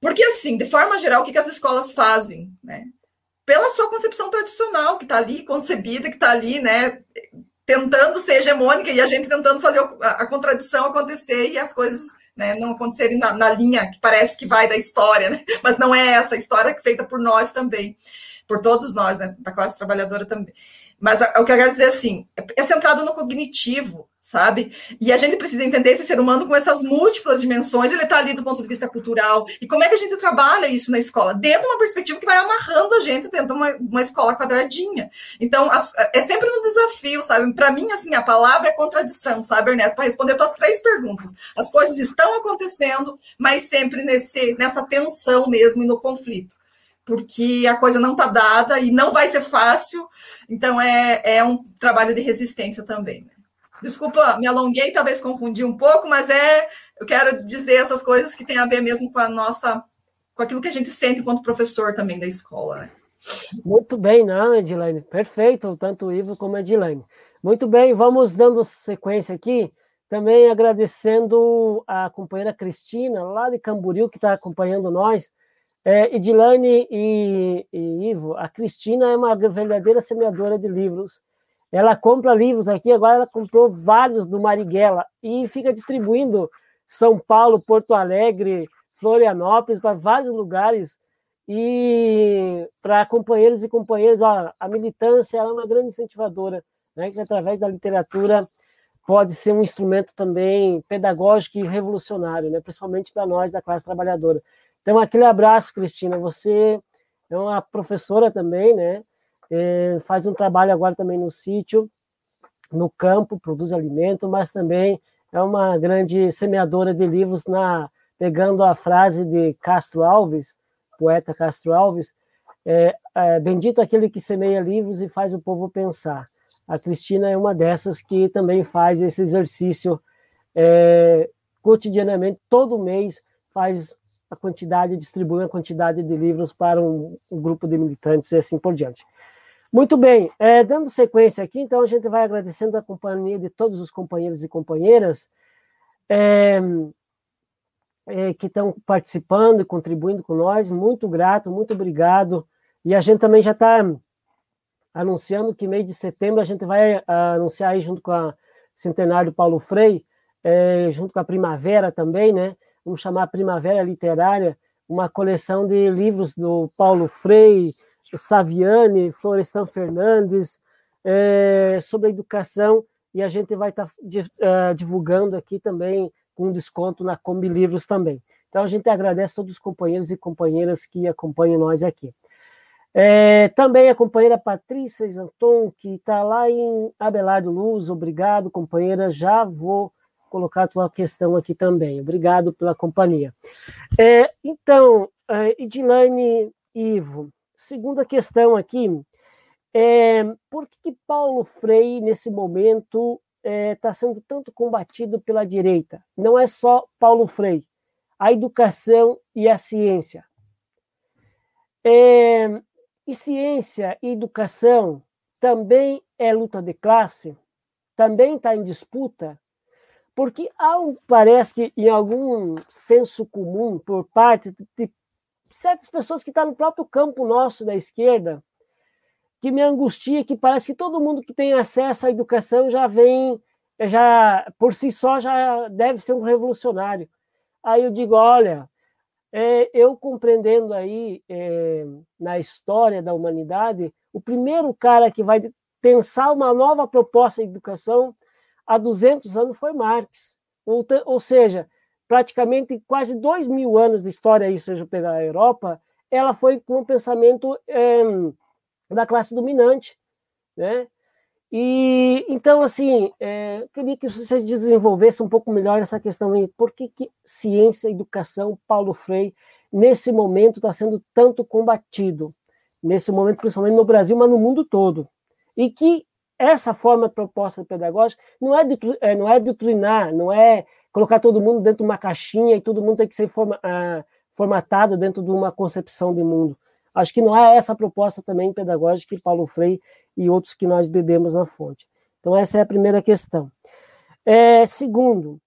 Porque, assim, de forma geral, o que, as escolas fazem? Né? pela sua concepção tradicional, que está ali concebida, que está ali, né, tentando ser hegemônica e a gente tentando fazer a, contradição acontecer e as coisas né, não acontecerem na, na, linha que parece que vai da história, né? [LAUGHS] mas não é essa história é feita por nós também, por todos nós, né, da classe trabalhadora também. Mas o que eu quero dizer assim, é, é centrado no cognitivo, sabe? E a gente precisa entender esse ser humano com essas múltiplas dimensões, ele está ali do ponto de vista cultural. E como é que a gente trabalha isso na escola? Dentro de uma perspectiva que vai amarrando a gente dentro de uma, uma escola quadradinha. Então, as, é sempre um desafio, sabe? Para mim, assim, a palavra é contradição, sabe, Ernesto? Para responder tuas três perguntas. As coisas estão acontecendo, mas sempre nesse, nessa tensão mesmo e no conflito porque a coisa não está dada e não vai ser fácil, então é, é um trabalho de resistência também. Né? Desculpa, me alonguei, talvez confundi um pouco, mas é eu quero dizer essas coisas que têm a ver mesmo com a nossa, com aquilo que a gente sente enquanto professor também da escola. Né? Muito bem, não, Edilene? Perfeito, tanto o Ivo como a Edilene. Muito bem, vamos dando sequência aqui, também agradecendo a companheira Cristina, lá de Camboriú, que está acompanhando nós, é, Edilane e, e, Ivo, a Cristina é uma verdadeira semeadora de livros. Ela compra livros aqui, agora ela comprou vários do Marighella e fica distribuindo São Paulo, Porto Alegre, Florianópolis, para vários lugares. E para companheiros e companheiras, ó, a militância é uma grande incentivadora, né, que através da literatura pode ser um instrumento também pedagógico e revolucionário, né, principalmente para nós da classe trabalhadora. Então, aquele abraço, Cristina. Você é uma professora também, né? É, faz um trabalho agora também no sítio, no campo, produz alimento, mas também é uma grande semeadora de livros, na, pegando a frase de Castro Alves, poeta Castro Alves, é, é, bendito aquele que semeia livros e faz o povo pensar. A Cristina é uma dessas que também faz esse exercício é, cotidianamente, todo mês faz a quantidade, distribui a quantidade de livros para um, um grupo de militantes e assim por diante. Muito bem, é, dando sequência aqui, então a gente vai agradecendo a companhia de todos os companheiros e companheiras é, é, que estão participando e contribuindo com nós. Muito grato, muito obrigado. E a gente também já está anunciando que mês de setembro a gente vai anunciar aí junto com a Centenário Paulo Frei, é, junto com a Primavera também, né? Vamos chamar Primavera Literária, uma coleção de livros do Paulo Freire, Saviani, Florestan Fernandes, é, sobre educação, e a gente vai estar tá, uh, divulgando aqui também com desconto na Combi Livros também. Então a gente agradece todos os companheiros e companheiras que acompanham nós aqui. É, também a companheira Patrícia Zanton, que está lá em Abelardo Luz, obrigado, companheira. Já vou colocar a tua questão aqui também. Obrigado pela companhia. É, então, é, Edilane Ivo, segunda questão aqui, é, por que, Paulo Freire, nesse momento, está é, tá sendo tanto combatido pela direita? Não é só Paulo Freire, a educação e a ciência. É, e ciência e educação também é luta de classe? Também está em disputa? Porque parece que em algum senso comum por parte de certas pessoas que estão no próprio campo nosso da esquerda, que me angustia, que parece que todo mundo que tem acesso à educação já vem, já por si só já deve ser um revolucionário. Aí eu digo, olha, é, eu compreendendo aí é, na história da humanidade, o primeiro cara que vai pensar uma nova proposta de educação há 200 anos foi Marx. Ou, ou seja, praticamente quase dois mil anos de história, isso seja pegar a Europa, ela foi com um pensamento é, da classe dominante, né? E então assim, é, queria que você desenvolvesse um pouco melhor essa questão aí. Por que, que ciência, educação, Paulo Freire nesse momento está sendo tanto combatido? Nesse momento, principalmente no Brasil, mas no mundo todo. E que essa forma de proposta pedagógica não é, de, é, não é doutrinar, não é colocar todo mundo dentro de uma caixinha e todo mundo tem que ser forma, uh, formatado dentro de uma concepção de mundo. Acho que não é essa a proposta também pedagógica que Paulo Freire e outros que nós bebemos na fonte. Então, essa é a primeira questão. É, segundo,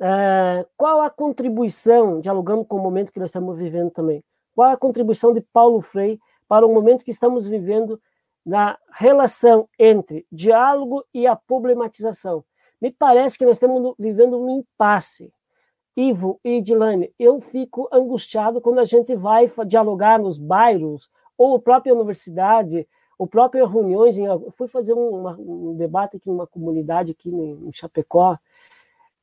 é, qual a contribuição, dialogando com o momento que nós estamos vivendo também, qual a contribuição de Paulo Freire para o momento que estamos vivendo na relação entre diálogo e a problematização. Me parece que nós estamos vivendo um impasse. Ivo e Edilane, eu fico angustiado quando a gente vai dialogar nos bairros, ou a própria universidade, ou próprias reuniões. Em, eu fui fazer um, uma, um debate aqui numa comunidade aqui em, em Chapecó.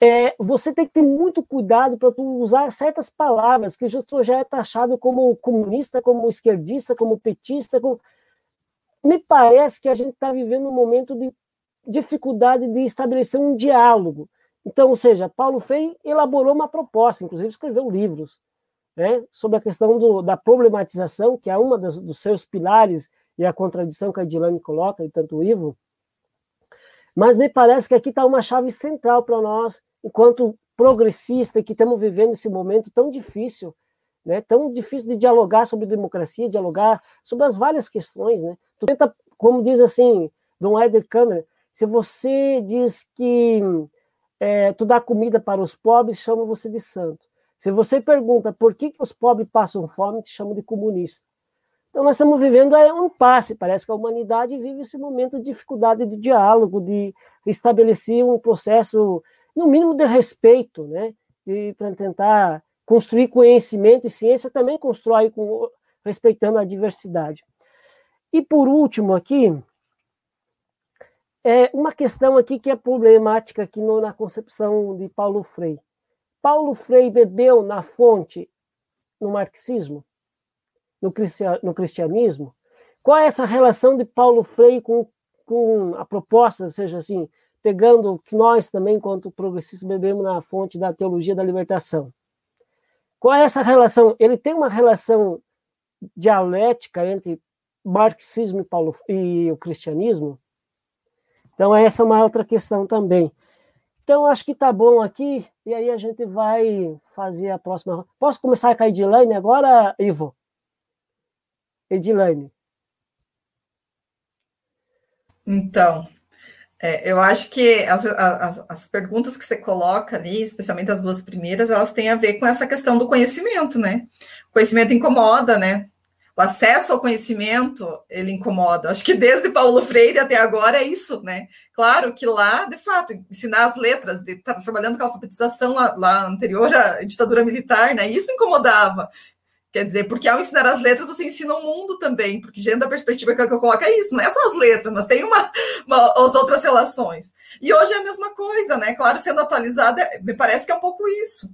É, você tem que ter muito cuidado para usar certas palavras que já é taxado como comunista, como esquerdista, como petista. Como... Me parece que a gente está vivendo um momento de dificuldade de estabelecer um diálogo. Então, ou seja, Paulo Freire elaborou uma proposta, inclusive escreveu livros, né, sobre a questão do, da problematização, que é uma das, dos seus pilares e a contradição que a Dilane coloca, e tanto o Ivo. Mas me parece que aqui está uma chave central para nós, enquanto progressista, que estamos vivendo esse momento tão difícil, né, tão difícil de dialogar sobre democracia, dialogar sobre as várias questões. Né? Tu tenta, como diz assim, Dom Eder Câmara, se você diz que é, tu dá comida para os pobres, chama você de santo. Se você pergunta por que, que os pobres passam fome, te chama de comunista. Então nós estamos vivendo é, um passe, parece que a humanidade vive esse momento de dificuldade de diálogo, de estabelecer um processo, no mínimo, de respeito, né? para tentar construir conhecimento e ciência também constrói com, respeitando a diversidade. E por último aqui, é uma questão aqui que é problemática aqui no, na concepção de Paulo Freire. Paulo Freire bebeu na fonte no marxismo, no, no cristianismo? Qual é essa relação de Paulo Freire com, com a proposta, ou seja, assim, pegando que nós também, enquanto progressistas, bebemos na fonte da teologia da libertação? Qual é essa relação? Ele tem uma relação dialética entre marxismo e, Paulo, e o cristianismo? Então, essa é uma outra questão também. Então, acho que tá bom aqui, e aí a gente vai fazer a próxima. Posso começar com a Edilane agora, Ivo? Edilane. Então, é, eu acho que as, as, as, perguntas que você coloca ali, especialmente as duas primeiras, elas têm a ver com essa questão do conhecimento, né? O conhecimento incomoda, né? O acesso ao conhecimento, ele incomoda. Acho que desde Paulo Freire até agora é isso, né? Claro que lá, de fato, ensinar as letras, de estar trabalhando com a alfabetização lá, lá anterior à ditadura militar, né? Isso incomodava. Quer dizer, porque ao ensinar as letras, você ensina o mundo também, porque dentro da perspectiva que eu coloco é isso, não é só as letras, mas tem uma, uma, as outras relações. E hoje é a mesma coisa, né? Claro, sendo atualizada, me parece que é um pouco isso.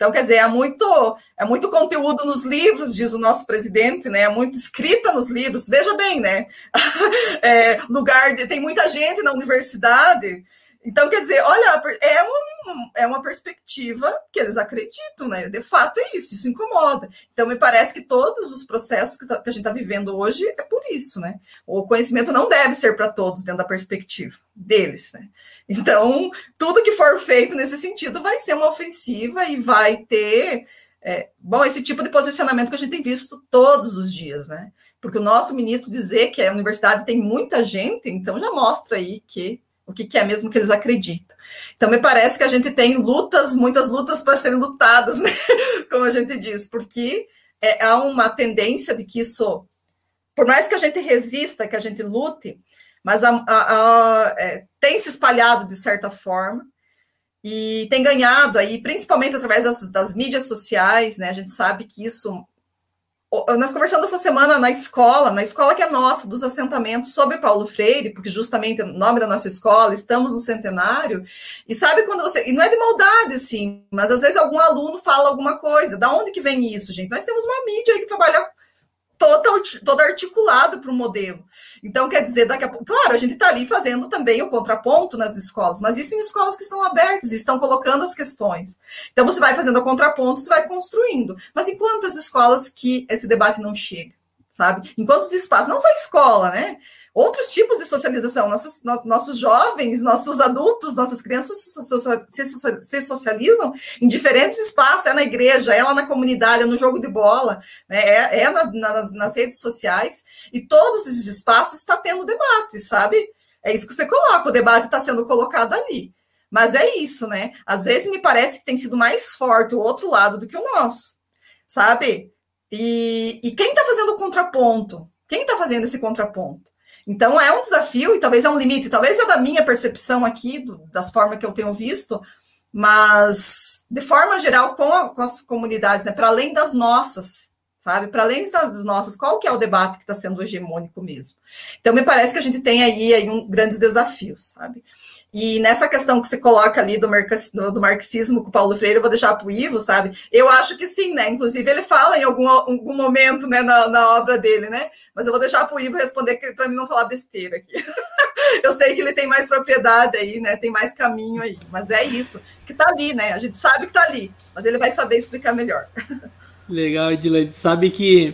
Então, quer dizer, é muito, é muito conteúdo nos livros, diz o nosso presidente, né? É muito escrita nos livros. Veja bem, né? [LAUGHS] É, lugar de, tem muita gente na universidade. Então, quer dizer, olha, é, um, é uma perspectiva que eles acreditam, né? De fato é isso, isso incomoda. Então, me parece que todos os processos que, tá, que a gente está vivendo hoje é por isso, né? O conhecimento não deve ser para todos dentro da perspectiva deles, né? Então, tudo que for feito nesse sentido vai ser uma ofensiva e vai ter, é, bom, esse tipo de posicionamento que a gente tem visto todos os dias, né? Porque o nosso ministro dizer que a universidade tem muita gente, então já mostra aí que o que, que é mesmo que eles acreditam. Então, me parece que a gente tem lutas, muitas lutas para serem lutadas, [LAUGHS] né? Como a gente diz, porque é, há uma tendência de que isso, por mais que a gente resista, que a gente lute, mas a, a, a, é, tem se espalhado de certa forma e tem ganhado aí, principalmente através das, das mídias sociais, né? A gente sabe que isso. Nós conversamos essa semana na escola, na escola que é nossa, dos assentamentos sobre Paulo Freire, porque justamente o nome da nossa escola, estamos no centenário, e sabe quando você. E não é de maldade, assim, mas às vezes algum aluno fala alguma coisa. Da onde que vem isso, gente? Nós temos uma mídia aí que trabalha todo, todo articulado para o modelo. Então, quer dizer, daqui a pouco, claro, a gente está ali fazendo também o contraponto nas escolas, mas isso em escolas que estão abertas, estão colocando as questões. Então, você vai fazendo o contraponto, você vai construindo. Mas em quantas escolas que esse debate não chega, sabe? Em quantos espaços, não só escola, né? Outros tipos de socialização. Nossos, nossos jovens, nossos adultos, nossas crianças se socializam em diferentes espaços, é na igreja, é lá na comunidade, é no jogo de bola, né? é, é na, na, nas redes sociais, e todos esses espaços está tendo debate, sabe? É isso que você coloca, o debate está sendo colocado ali. Mas é isso, né? Às vezes me parece que tem sido mais forte o outro lado do que o nosso, sabe? E, e quem está fazendo o contraponto? fazendo esse contraponto. Então é um desafio e talvez é um limite, talvez é da minha percepção aqui, do, das formas que eu tenho visto, mas de forma geral com, a, com as comunidades, né, para além das nossas, sabe? Para além das nossas, qual que é o debate que está sendo hegemônico mesmo? Então me parece que a gente tem aí, aí um, grandes desafios, sabe? E nessa questão que você coloca ali do, do marxismo com o Paulo Freire, eu vou deixar para o Ivo, sabe? Eu acho que sim, né? Inclusive, ele fala em algum, algum momento né, na, na obra dele, né? Mas eu vou deixar para o Ivo responder para mim não falar besteira aqui. [LAUGHS] eu sei que ele tem mais propriedade aí, né? Tem mais caminho aí. Mas é isso, que está ali, né? A gente sabe que está ali, mas ele vai saber explicar melhor. [LAUGHS] Legal, Edilene. Sabe que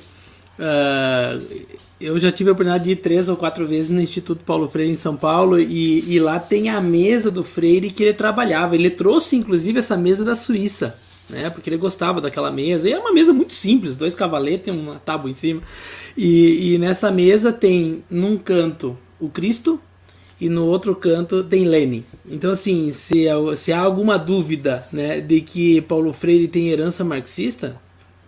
uh, eu já tive a oportunidade de ir três ou quatro vezes no Instituto Paulo Freire em São Paulo e, e, lá tem a mesa do Freire que ele trabalhava. Ele trouxe inclusive essa mesa da Suíça, né? Porque ele gostava daquela mesa. E é uma mesa muito simples, dois cavaletes, uma tábua em cima. E, e nessa mesa tem num canto o Cristo e no outro canto tem Lenin. Então assim, se, se há alguma dúvida, né, de que Paulo Freire tem herança marxista,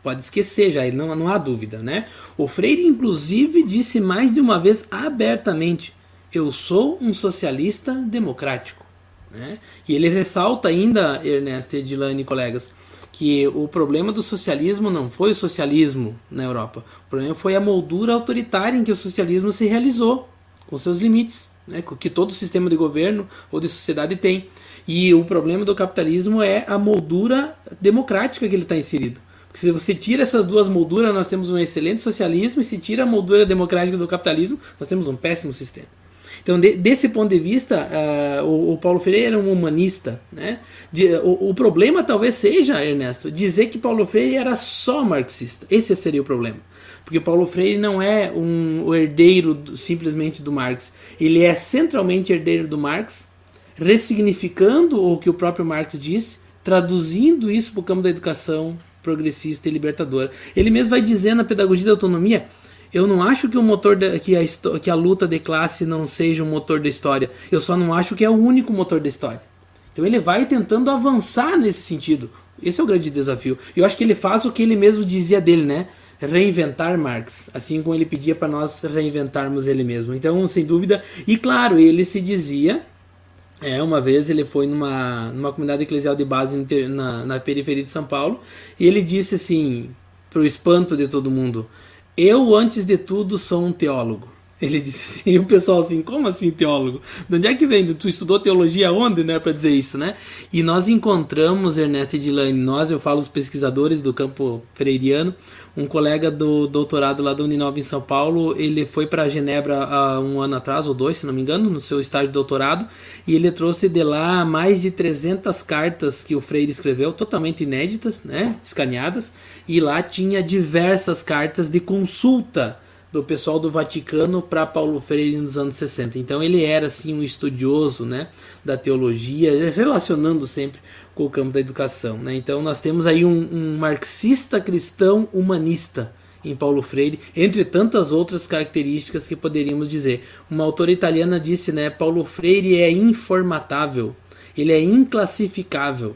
pode esquecer já, não, não há dúvida, né? O Freire, inclusive, disse mais de uma vez abertamente: Eu sou um socialista democrático. Né? E ele ressalta ainda, Ernesto Edilane e colegas, que o problema do socialismo não foi o socialismo na Europa. O problema foi a moldura autoritária em que o socialismo se realizou, com seus limites, né? que todo sistema de governo ou de sociedade tem. E o problema do capitalismo é a moldura democrática que ele está inserido. Porque se você tira essas duas molduras, nós temos um excelente socialismo, e se tira a moldura democrática do capitalismo, nós temos um péssimo sistema. Então, de, desse ponto de vista, uh, o, o, Paulo Freire era um humanista. Né? De, o, o, problema talvez seja, Ernesto, dizer que Paulo Freire era só marxista. Esse seria o problema. Porque Paulo Freire não é um, o herdeiro do, simplesmente do Marx. Ele é centralmente herdeiro do Marx, ressignificando o que o próprio Marx disse, traduzindo isso para o campo da educação, progressista e libertadora. Ele mesmo vai dizer na pedagogia da autonomia eu não acho que o motor que, a, que a luta de classe não seja um motor da história. Eu só não acho que é o único motor da história. Então ele vai tentando avançar nesse sentido. Esse é o grande desafio. E eu acho que ele faz o que ele mesmo dizia dele, né? Reinventar Marx, assim como ele pedia para nós reinventarmos ele mesmo. Então, sem dúvida, e claro, ele se dizia é, uma vez ele foi numa, numa comunidade eclesial de base na, na periferia de São Paulo e ele disse assim, para o espanto de todo mundo: Eu, antes de tudo, sou um teólogo. [LAUGHS] Ele disse assim, e o pessoal assim, como assim teólogo? De onde é que vem? Tu estudou teologia onde, né, para dizer isso, né? E nós encontramos, Ernesto Edilane, nós, eu falo os pesquisadores do campo freiriano, um colega do doutorado lá da Uninove em São Paulo, ele foi para Genebra há um ano atrás, ou dois, se não me engano, no seu estágio de doutorado, e ele trouxe de lá mais de 300 cartas que o Freire escreveu, totalmente inéditas, né, escaneadas, e lá tinha diversas cartas de consulta do pessoal do Vaticano para Paulo Freire nos anos 60. Então ele era assim um estudioso, né, da teologia, relacionando sempre com o campo da educação, né? Então nós temos aí um, um marxista cristão humanista em Paulo Freire, entre tantas outras características que poderíamos dizer. Uma autora italiana disse, né, Paulo Freire é informatável, ele é inclassificável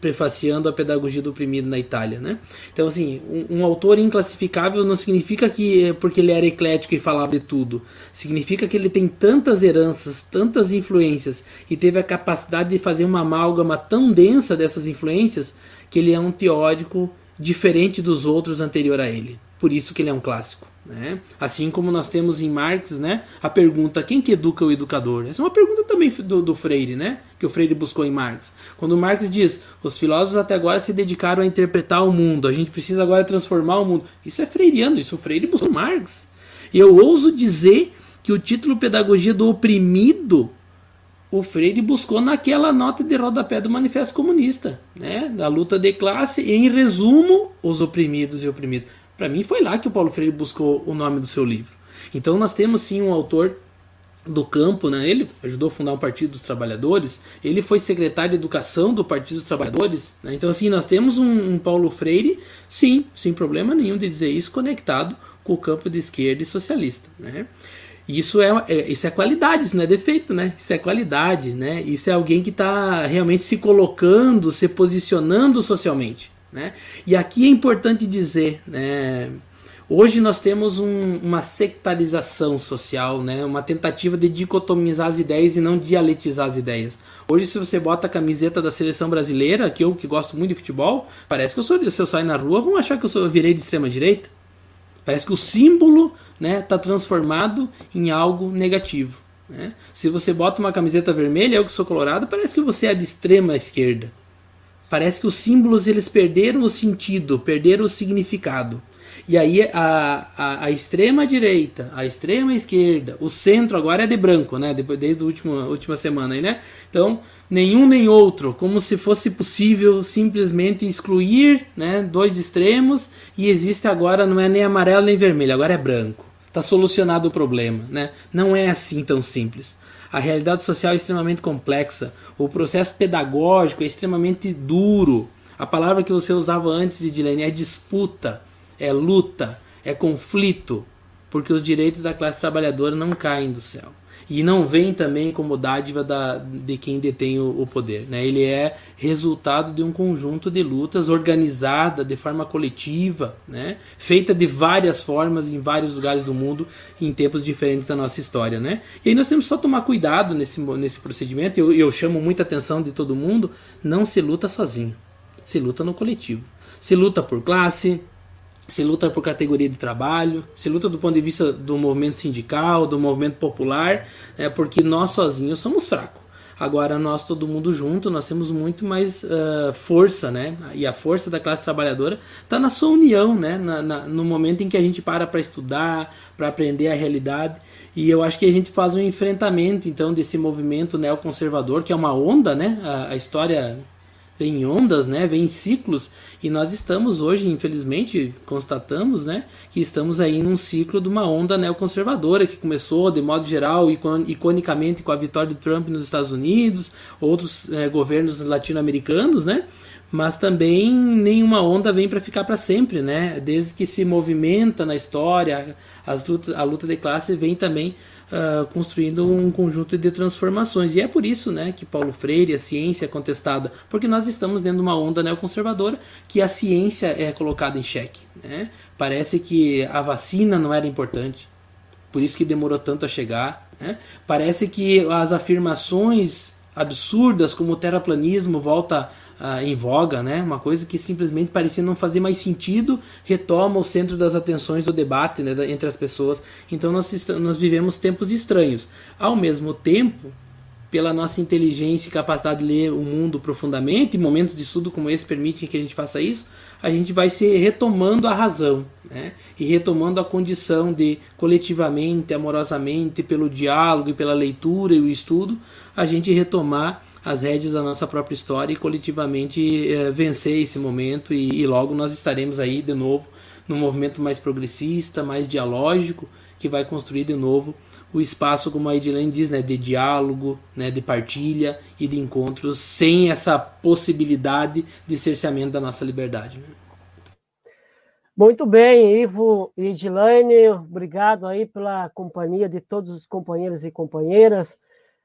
prefaciando a pedagogia do oprimido na Itália, né? Então assim, um, um, autor inclassificável não significa que é porque ele era eclético e falava de tudo. Significa que ele tem tantas heranças, tantas influências e teve a capacidade de fazer uma amálgama tão densa dessas influências que ele é um teórico diferente dos outros anterior a ele. Por isso que ele é um clássico. Né? Assim como nós temos em Marx né, a pergunta: quem que educa o educador? Essa é uma pergunta também do, do Freire, né, que o Freire buscou em Marx. Quando Marx diz: os filósofos até agora se dedicaram a interpretar o mundo, a gente precisa agora transformar o mundo. Isso é freiriano, isso o Freire buscou Marx. E eu ouso dizer que o título Pedagogia do Oprimido o Freire buscou naquela nota de rodapé do Manifesto Comunista, né? da luta de classe, e em resumo, os oprimidos e oprimidos. Para mim foi lá que o Paulo Freire buscou o nome do seu livro. Então nós temos sim um autor do campo, né? Ele ajudou a fundar o Partido dos Trabalhadores, ele foi secretário de Educação do Partido dos Trabalhadores. Né? Então assim nós temos um, um Paulo Freire, sim, sem problema nenhum de dizer isso, conectado com o campo de esquerda e socialista, né? Isso é, é, isso é qualidade, isso não é defeito, né? Isso é qualidade, né? Isso é alguém que está realmente se colocando, se posicionando socialmente. Né? E aqui é importante dizer, né, Hoje nós temos um, uma sectarização social, né? uma tentativa de dicotomizar as ideias e não dialetizar as ideias. Hoje, se você bota a camiseta da seleção brasileira, que eu que gosto muito de futebol, parece que eu sou, se eu sair na rua, vão achar que eu, sou, eu virei de extrema direita. Parece que o símbolo está né, tá transformado em algo negativo. Né? Se você bota uma camiseta vermelha, eu que sou colorado, parece que você é de extrema esquerda. Parece que os símbolos eles perderam o sentido, perderam o significado. E aí a, a, a, extrema direita, a extrema esquerda, o centro agora é de branco, né? Depois, desde a última, última semana aí, né? Então, nenhum nem outro, como se fosse possível simplesmente excluir né, dois extremos e existe agora, não é nem amarelo nem vermelho, agora é branco. Está solucionado o problema, né? Não é assim tão simples. A realidade social é extremamente complexa, o processo pedagógico é extremamente duro. A palavra que você usava antes, Edilene, é disputa é luta, é conflito, porque os direitos da classe trabalhadora não caem do céu. E não vem também como dádiva da, de quem detém o, o poder. Né? Ele é resultado de um conjunto de lutas organizada de forma coletiva, né? feita de várias formas em vários lugares do mundo em tempos diferentes da nossa história. Né? E aí nós temos só tomar cuidado nesse, nesse procedimento. Eu, eu chamo muita atenção de todo mundo. Não se luta sozinho, se luta no coletivo. Se luta por classe, se luta por categoria de trabalho, se luta do ponto de vista do movimento sindical, do movimento popular, é porque nós sozinhos somos fracos. Agora nós todo mundo junto, nós temos muito mais uh, força, né? E a força da classe trabalhadora está na sua união, né? Na, na, no momento em que a gente para para estudar, para aprender a realidade. E eu acho que a gente faz um enfrentamento então desse movimento neoconservador, que é uma onda, né? a, a história vem em ondas, né, vem em ciclos, e nós estamos hoje, infelizmente, constatamos, né, que estamos aí num ciclo de uma onda neoconservadora que começou, de modo geral, iconicamente com a vitória de Trump nos Estados Unidos, outros é, governos latino-americanos, né, mas também nenhuma onda vem para ficar para sempre, né? Desde que se movimenta na história, as lutas, a luta de classe vem também uh, construindo um conjunto de transformações. E é por isso né, que Paulo Freire, a ciência é contestada, porque nós estamos dentro de uma onda neoconservadora que a ciência é colocada em xeque. Né? Parece que a vacina não era importante, por isso que demorou tanto a chegar. Né? Parece que as afirmações absurdas como o terraplanismo volta uh, em voga, né? Uma coisa que simplesmente parecia não fazer mais sentido, retoma o centro das atenções do debate né, entre as pessoas. Então nós, nós vivemos tempos estranhos. Ao mesmo tempo, pela nossa inteligência e capacidade de ler o mundo profundamente, momentos de estudo como esse permitem que a gente faça isso, a gente vai se retomando a razão né? e retomando a condição de coletivamente, amorosamente, pelo diálogo e pela leitura e o estudo, a gente retomar as rédeas da nossa própria história e coletivamente é, vencer esse momento e, e, logo nós estaremos aí de novo num movimento mais progressista, mais dialógico, que vai construir de novo o espaço, como a Edilene diz, né, de diálogo, né, de partilha e de encontros, sem essa possibilidade de cerceamento da nossa liberdade. Né? Muito bem, Ivo e obrigado aí pela companhia de todos os companheiros e companheiras.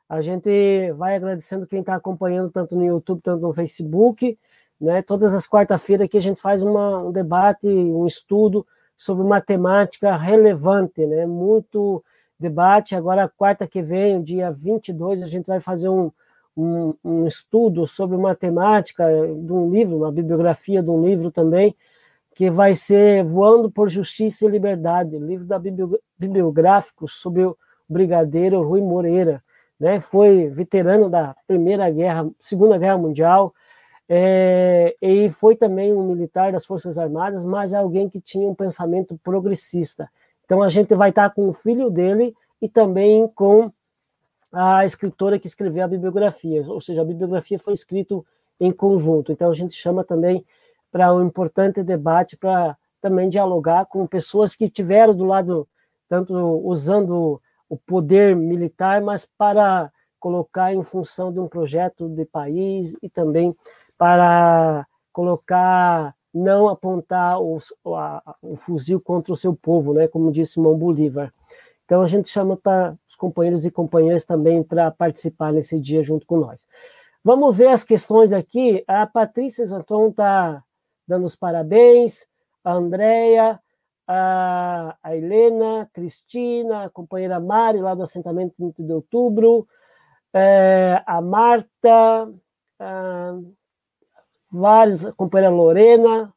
A gente vai agradecendo quem está acompanhando tanto no YouTube, tanto no Facebook. Né? Todas as quarta-feiras que a gente faz uma, um debate, um estudo sobre matemática relevante, né? muito debate. Agora, quarta que vem, dia 22, a gente vai fazer um, um, um estudo sobre matemática de um livro, uma bibliografia de um livro também, que vai ser Voando por Justiça e Liberdade, livro da bibliográfico sobre o brigadeiro Rui Moreira né? Foi veterano da Primeira Guerra, Segunda Guerra Mundial, é, e foi também um militar das Forças Armadas, mas é alguém que tinha um pensamento progressista. Então a gente vai estar com o filho dele e também com a escritora que escreveu a bibliografia, ou seja, a bibliografia foi escrita em conjunto. Então a gente chama também para um importante debate para também dialogar com pessoas que tiveram do lado tanto usando o poder militar, mas para colocar em função de um projeto de país e também para colocar não apontar o, a, o fuzil contra o seu povo, né, como disse Simão Bolívar. Então a gente chama para os companheiros e companheiras também para participar nesse dia junto com nós. Vamos ver as questões aqui. A Patrícia Zanton está dando os parabéns, a Andrea, a, a Helena, Cristina, a companheira Mari, lá do assentamento 30 de outubro, é, a Marta, a, vários, a companheira Lorena,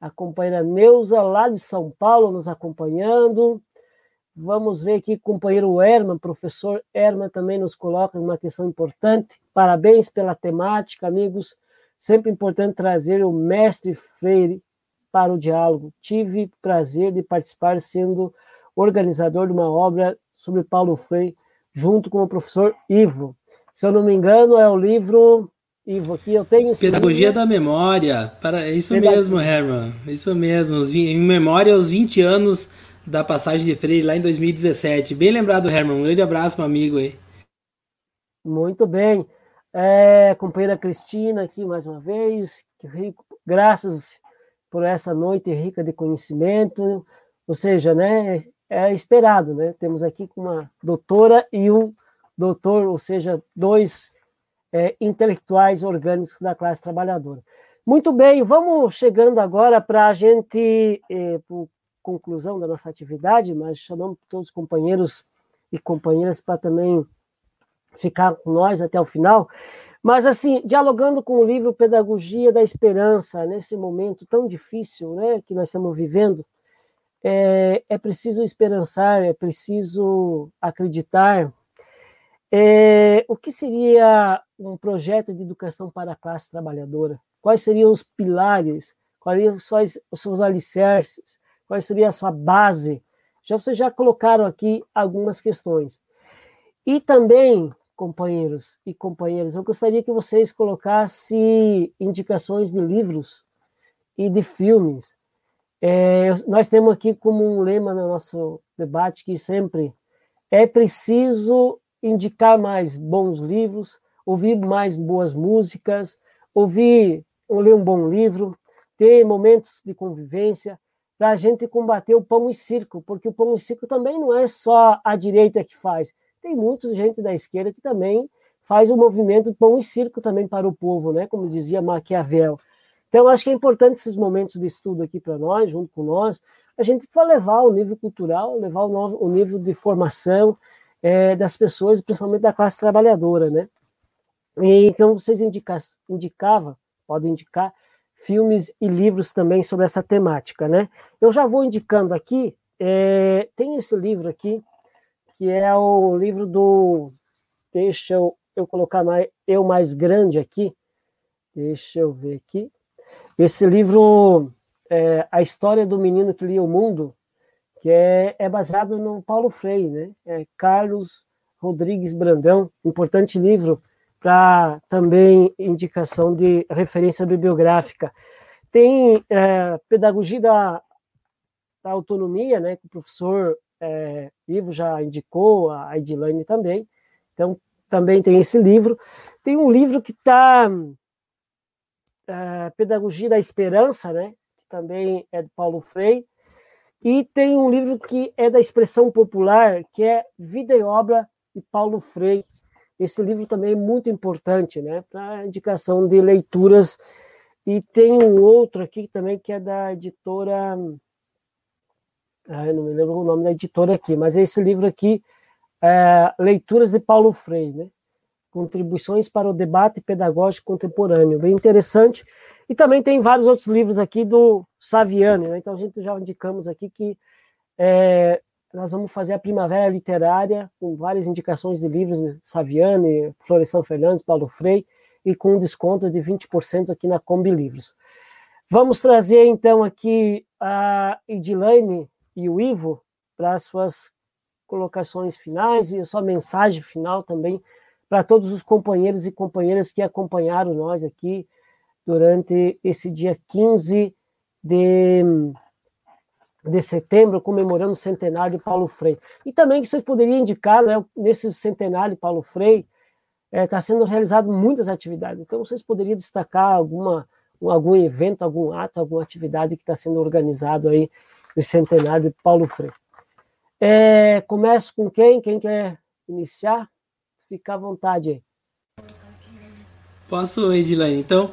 a companheira Neuza, lá de São Paulo, nos acompanhando. Vamos ver aqui companheiro Herman, professor Herman também nos coloca uma questão importante. Parabéns pela temática, amigos. Sempre importante trazer o mestre Freire para o diálogo. Tive prazer de participar sendo organizador de uma obra sobre Paulo Freire, junto com o professor Ivo. Se eu não me engano, é o livro Ivo, aqui eu tenho Pedagogia livro. da Memória. Para, é isso Pedag... mesmo, Herman. Isso mesmo. Em memória aos 20 anos da passagem de Freire lá em 2017. Bem lembrado, Herman. Um grande abraço, meu amigo aí. Muito bem. É, companheira Cristina aqui mais uma vez. Graças por essa noite rica de conhecimento. Ou seja, né, é esperado, né? Temos aqui uma doutora e um doutor, ou seja, dois é, intelectuais orgânicos da classe trabalhadora. Muito bem, vamos chegando agora para a gente, é, por conclusão da nossa atividade, mas chamamos todos os companheiros e companheiras para também ficar com nós até o final. Mas, assim, dialogando com o livro Pedagogia da Esperança, nesse momento tão difícil né, que nós estamos vivendo, é, é preciso esperançar, é preciso acreditar. É, o que seria um projeto de educação para a classe trabalhadora? Quais seriam os pilares? Quais são os seus alicerces? Qual seria a sua base? Já vocês já colocaram aqui algumas questões. E também, companheiros e companheiras, eu gostaria que vocês colocassem indicações de livros e de filmes. É, nós temos aqui como um lema no nosso debate que sempre é preciso indicar mais bons livros, ouvir mais boas músicas, ouvir ou ler um bom livro, ter momentos de convivência, para a gente combater o pão e circo, porque o pão e circo também não é só a direita que faz. Tem muita gente da esquerda que também faz o movimento pão e circo também para o povo, né? como dizia Maquiavel. Então, acho que é importante esses momentos de estudo aqui para nós, junto com nós, a gente para levar o nível cultural, levar o, novo, o nível de formação é, das pessoas, principalmente da classe trabalhadora, né? E, então, vocês indica, indicavam, podem indicar, filmes e livros também sobre essa temática, né? Eu já vou indicando aqui, é, tem esse livro aqui, que é o livro do, deixa eu, eu colocar mais, eu mais grande aqui, deixa eu ver aqui, esse livro, é, A História do Menino que Lia o Mundo, que é, é baseado no Paulo Freire, né? É Carlos Rodrigues Brandão, importante livro, para também indicação de referência bibliográfica. Tem é, Pedagogia da, da, Autonomia, né, que o professor é, Ivo já indicou, a Edilane também. Então, também tem esse livro. Tem um livro que está é, Pedagogia da Esperança, né, que também é de Paulo Freire. E tem um livro que é da expressão popular, que é Vida e Obra de Paulo Freire, esse livro também é muito importante, né, para indicação de leituras. E tem um outro aqui também que é da editora. Ah, não me lembro o nome da editora aqui, mas é esse livro aqui, é, Leituras de Paulo Freire, né? Contribuições para o Debate Pedagógico Contemporâneo. Bem interessante. E também tem vários outros livros aqui do Saviani, né? Então a gente já indicamos aqui que é, nós vamos fazer a Primavera Literária, com várias indicações de livros de Saviane, Florestan Fernandes, Paulo Frei, e com um desconto de 20% aqui na Combi Livros. Vamos trazer então aqui a Edilane e o Ivo para as suas colocações finais e a sua mensagem final também para todos os companheiros e companheiras que acompanharam nós aqui durante esse dia 15 de de setembro, comemorando o centenário de Paulo Freire. E também que vocês poderiam indicar, né, nesse centenário de Paulo Freire, está é, tá sendo realizado muitas atividades. Então, vocês poderiam destacar alguma, algum evento, algum ato, alguma atividade que está sendo organizado aí no centenário de Paulo Freire. É, começo com quem? Quem quer iniciar? Fica à vontade aí. Posso, Edilane? Então,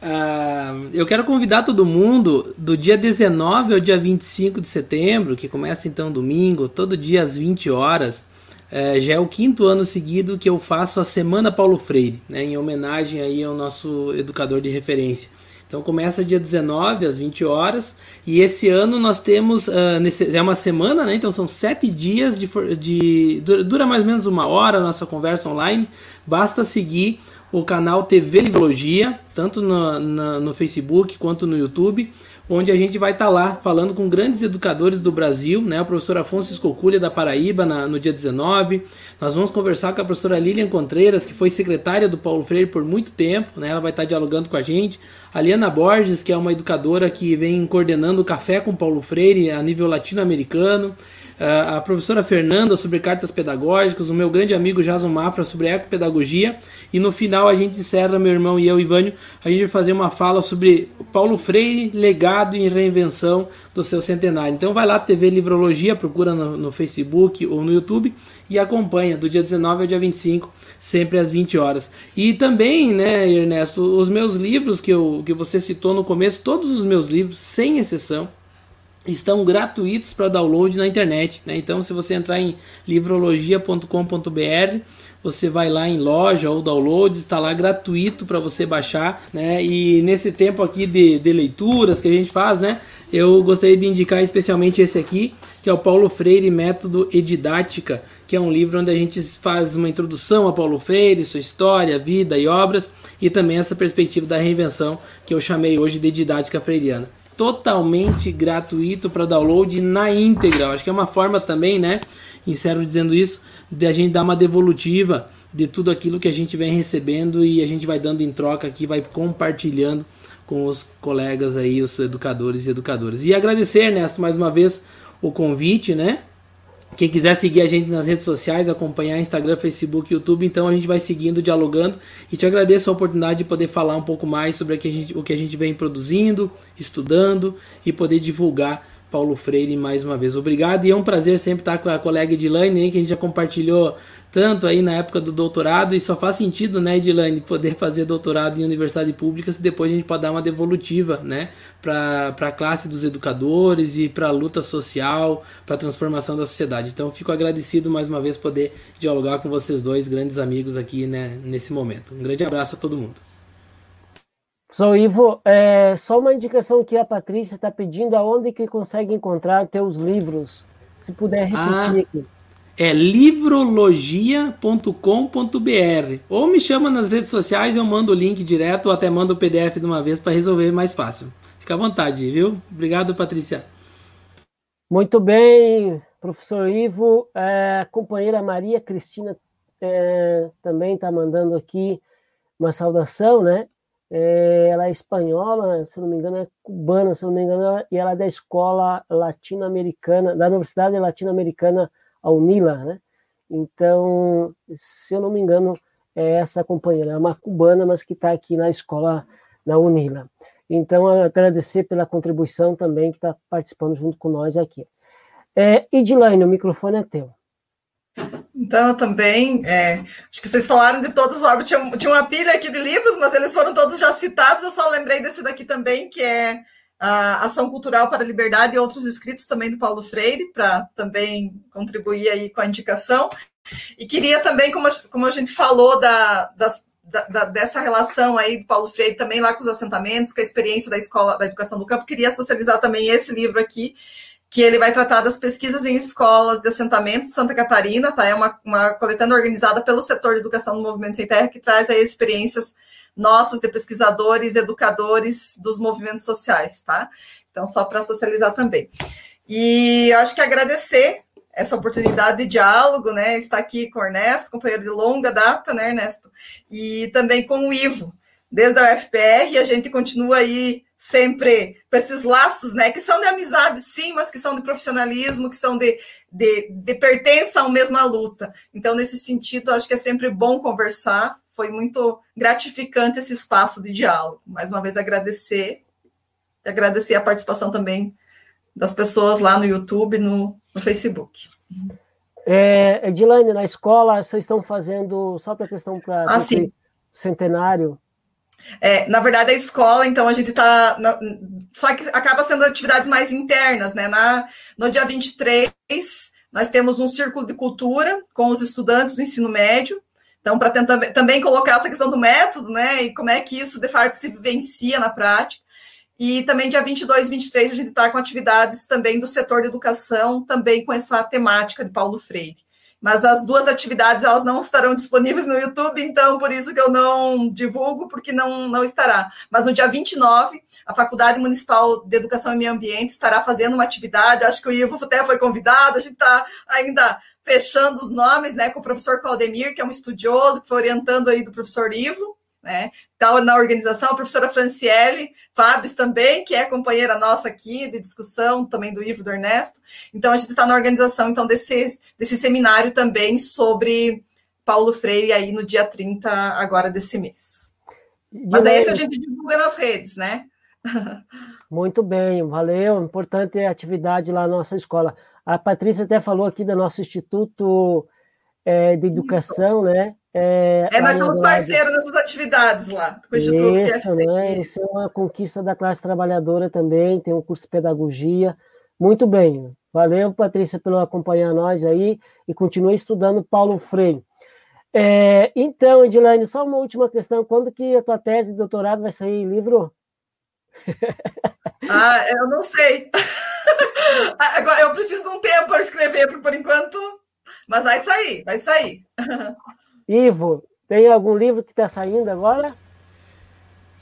Uh, eu quero convidar todo mundo do dia 19 ao dia 25 de setembro, que começa então domingo, todo dia às 20 horas. Uh, já é o quinto ano seguido que eu faço a Semana Paulo Freire, né, em homenagem aí ao nosso educador de referência. Então começa dia 19 às 20 horas e esse ano nós temos uh, nesse, é uma semana, né? Então são sete dias de, de dura mais ou menos uma hora a nossa conversa online. Basta seguir o canal TV Livrologia, tanto no, no, no Facebook quanto no YouTube onde a gente vai estar tá lá falando com grandes educadores do Brasil, né? O professor Afonso Escoculha da Paraíba na, no dia 19. Nós vamos conversar com a professora Lilian Contreiras, que foi secretária do Paulo Freire por muito tempo, né? Ela vai estar tá dialogando com a gente. A Liana Borges, que é uma educadora que vem coordenando o Café com Paulo Freire a nível latino-americano. Ah, a professora Fernanda sobre cartas pedagógicas, o meu grande amigo Jason Mafra sobre ecopedagogia e no final a gente encerra, meu irmão e eu, Ivânio, a gente vai fazer uma fala sobre Paulo Freire, legado e reinvenção do seu centenário. Então vai lá, TV Livrologia, procura no, no Facebook ou no YouTube e acompanha do dia 19 ao dia 25, sempre às 20 horas. E também, né, Ernesto, os meus livros que, eu, que você citou no começo, todos os meus livros, sem exceção, estão gratuitos para download na internet. Né? Então, se você entrar em livrologia.com.br, você vai lá em loja ou download, está lá gratuito para você baixar. Né? E nesse tempo aqui de, de leituras que a gente faz, né? eu gostaria de indicar especialmente esse aqui, que é o Paulo Freire Método e Didática, que é um livro onde a gente faz uma introdução a Paulo Freire, sua história, vida e obras, e também essa perspectiva da reinvenção que eu chamei hoje de didática freiriana totalmente gratuito para download na íntegra. Acho que é uma forma também, né? Encerro dizendo isso, de a gente dar uma devolutiva de tudo aquilo que a gente vem recebendo e a gente vai dando em troca aqui, vai compartilhando com os colegas aí, os educadores e educadoras. E agradecer, Ernesto, mais uma vez o convite, né? Quem quiser seguir a gente nas redes sociais, acompanhar Instagram, Facebook, YouTube, então a gente vai seguindo, dialogando. E te agradeço a oportunidade de poder falar um pouco mais sobre o que a gente, o que a gente vem produzindo, estudando e poder divulgar Paulo Freire mais uma vez. Obrigado e é um prazer sempre estar com a colega Edilane, que a gente já compartilhou tanto aí na época do doutorado e só faz sentido, né, Edilane, poder fazer doutorado em universidade pública se depois a gente pode dar uma devolutiva, né, para a classe dos educadores e para a luta social, para a transformação da sociedade. Então, fico agradecido mais uma vez poder dialogar com vocês dois, grandes amigos aqui, né, nesse momento. Um grande abraço a todo mundo. Sou Ivo, é, só uma indicação que a Patrícia está pedindo, aonde que consegue encontrar teus livros? Se puder repetir ah. aqui é livrologia.com.br. Ou me chama nas redes sociais, eu mando o link direto ou até mando o PDF de uma vez para resolver mais fácil. Fica à vontade, viu? Obrigado, Patrícia. Muito bem, professor Ivo. É, a companheira Maria Cristina é, também está mandando aqui uma saudação, né? É, ela é espanhola, se não me engano, é cubana, se não me engano, e ela é da escola latino-americana, da Universidade Latino-Americana a UNILA, né? Então, se eu não me engano, é essa companheira, é uma cubana, mas que está aqui na escola, na UNILA. Então, agradecer pela contribuição também, que está participando junto com nós aqui. É, o microfone é teu. Então, também, é, acho que vocês falaram de todos, óbvio, tinha, tinha uma pilha aqui de livros, mas eles foram todos já citados, eu só lembrei desse daqui também, que é a Ação Cultural para a Liberdade e outros escritos também do Paulo Freire, para também contribuir aí com a indicação. E queria também, como a, como a gente falou da, das, da, dessa relação aí do Paulo Freire também lá com os assentamentos, com a experiência da escola da educação do campo, queria socializar também esse livro aqui, que ele vai tratar das pesquisas em escolas de assentamentos de Santa Catarina, tá? É uma, uma coletânea organizada pelo setor de educação do Movimento Sem Terra, que traz aí experiências nossas de pesquisadores, educadores dos movimentos sociais, tá? Então, só para socializar também. E eu acho que agradecer essa oportunidade de diálogo, né? Estar aqui com o Ernesto, companheiro de longa data, né, Ernesto? E também com o Ivo, desde a UFPR, a gente continua aí sempre com esses laços, né? Que são de amizade, sim, mas que são de profissionalismo, que são de, de, de pertença à mesma luta. Então, nesse sentido, acho que é sempre bom conversar, foi muito gratificante esse espaço de diálogo. Mais uma vez agradecer, agradecer a participação também das pessoas lá no YouTube, no, no Facebook. É, Edilane, na escola vocês estão fazendo, só para a questão para ah, centenário, É, na verdade, a escola, então, a gente está. Só que acaba sendo atividades mais internas, né? Na, no dia 23, nós temos um círculo de cultura com os estudantes do ensino médio. Então, para tentar também colocar essa questão do método, né? E como é que isso, de fato, se vivencia na prática. E também dia 22 e 23 a gente está com atividades também do setor de educação, também com essa temática de Paulo Freire mas as duas atividades elas não estarão disponíveis no YouTube, então por isso que eu não divulgo, porque não, não estará. Mas no dia 29, a Faculdade Municipal de Educação e Meio Ambiente estará fazendo uma atividade, acho que o Ivo até foi convidado, a gente está ainda fechando os nomes, né, com o professor Claudemir, que é um estudioso, que foi orientando aí do professor Ivo, né? Está na organização a professora Franciele Fábio também, que é companheira nossa aqui de discussão, também do Ivo do Ernesto. Então, a gente está na organização então desse, desse seminário também sobre Paulo Freire aí no dia 30 agora desse mês. Mas é esse a gente divulga nas redes, né? [LAUGHS] Muito bem, valeu. Importante a atividade lá na nossa escola. A Patrícia até falou aqui do nosso Instituto é, de Educação, né? É, é nós somos parceiros dessas atividades lá, com o Instituto Isso, né? Isso é uma conquista da classe trabalhadora também, tem um curso de pedagogia. Muito bem. Valeu, Patrícia, pelo acompanhar nós aí e continue estudando Paulo Freire. É, então, Edilane, só uma última questão. Quando que a tua tese de doutorado vai sair em livro? [LAUGHS] Ah, eu não sei. [LAUGHS] Agora, eu preciso de um tempo para escrever, por enquanto. Mas vai sair, vai sair. [LAUGHS] Ivo, tem algum livro que está saindo agora?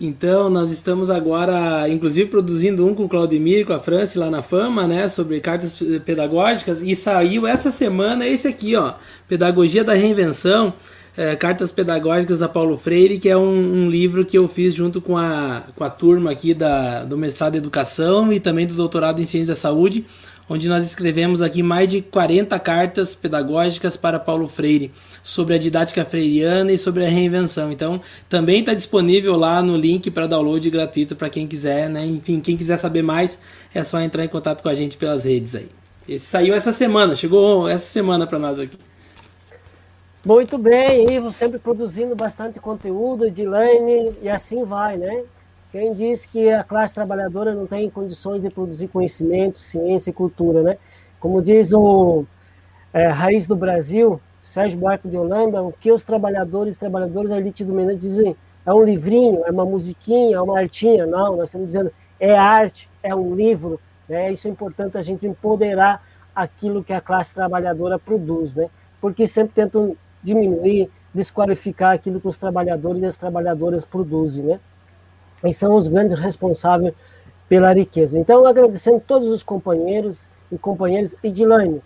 Então, nós estamos agora, inclusive, produzindo um com o Claudemir, com a Franci, lá na Fama, né, sobre cartas pedagógicas, e saiu essa semana esse aqui, ó, Pedagogia da Reinvenção, é, Cartas Pedagógicas a Paulo Freire, que é um, um, livro que eu fiz junto com a, com a turma aqui da, do mestrado em Educação e também do doutorado em Ciência da Saúde, onde nós escrevemos aqui mais de 40 cartas pedagógicas para Paulo Freire sobre a didática freiriana e sobre a reinvenção. Então, também está disponível lá no link para download gratuito para quem quiser, né? Enfim, quem quiser saber mais, é só entrar em contato com a gente pelas redes aí. Esse saiu essa semana, chegou essa semana para nós aqui. Muito bem, Ivo, sempre produzindo bastante conteúdo, Edilane, e assim vai, né? Quem diz que a classe trabalhadora não tem condições de produzir conhecimento, ciência e cultura, né? Como diz o é, Raiz do Brasil, Sérgio Buarque de Holanda, o que os trabalhadores, trabalhadores da elite dominante dizem é um livrinho, é uma musiquinha, é uma artinha. Não, nós estamos dizendo é arte, é um livro. Né? Isso é importante a gente empoderar aquilo que a classe trabalhadora produz, né? Porque sempre tentam diminuir, desqualificar aquilo que os trabalhadores e as trabalhadoras produzem, né? E são os grandes responsáveis pela riqueza. Então, agradecendo todos os companheiros e companheiras. Edilane,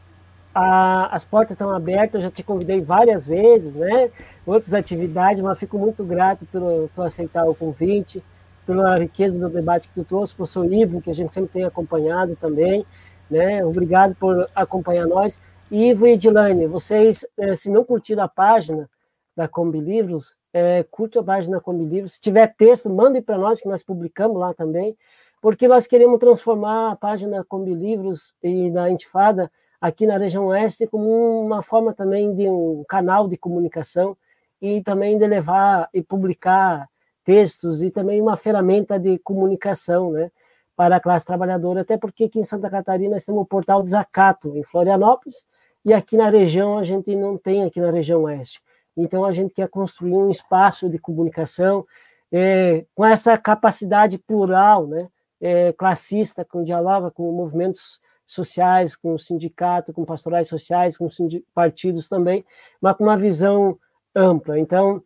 a, as portas estão abertas, eu já te convidei várias vezes, né? Outras atividades, mas fico muito grato pelo tu aceitar o convite, pela riqueza do debate que tu trouxe, por seu livro, que a gente sempre tem acompanhado também, né? Obrigado por acompanhar nós. Ivo e Edilane, vocês, eh, se não curtiram a página da Combi Livros, é, curte a página Come Livro. Se tiver texto, mande para nós, que nós publicamos lá também, porque nós queremos transformar a página Come Livros e da Intifada aqui na região oeste como uma forma também de um canal de comunicação e também de levar e publicar textos e também uma ferramenta de comunicação, né, para a classe trabalhadora, até porque aqui em Santa Catarina nós temos o portal Desacato, em Florianópolis, e aqui na região a gente não tem, aqui na região oeste. Então, a gente quer construir um espaço de comunicação é, com essa capacidade plural, né, é, classista, com dialoga com movimentos sociais, com sindicato, com pastorais sociais, com partidos também, mas com uma visão ampla. Então,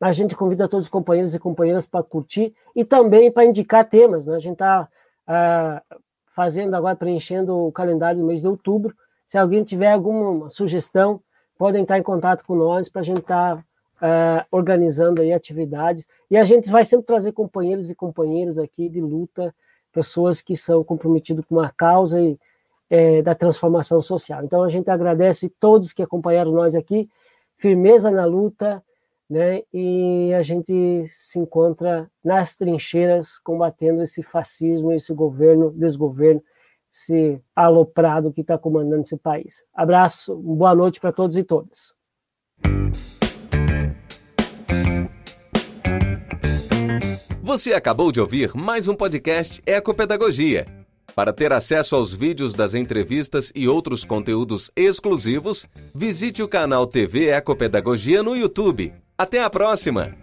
a gente convida todos os companheiros e companheiras para curtir e também para indicar temas. Né? A gente está ah, fazendo agora, preenchendo o calendário do mês de outubro. Se alguém tiver alguma sugestão, podem estar em contato com nós para a gente estar uh, organizando aí atividades. E a gente vai sempre trazer companheiros e companheiras aqui de luta, pessoas que são comprometidas com a causa e, é, da transformação social. Então a gente agradece todos que acompanharam nós aqui, firmeza na luta, né? E a gente se encontra nas trincheiras combatendo esse fascismo, esse governo, desgoverno esse aloprado que está comandando esse país. Abraço, boa noite para todos e todas. Você acabou de ouvir mais um podcast Ecopedagogia. Para ter acesso aos vídeos das entrevistas e outros conteúdos exclusivos, visite o canal TV Ecopedagogia no YouTube. Até a próxima!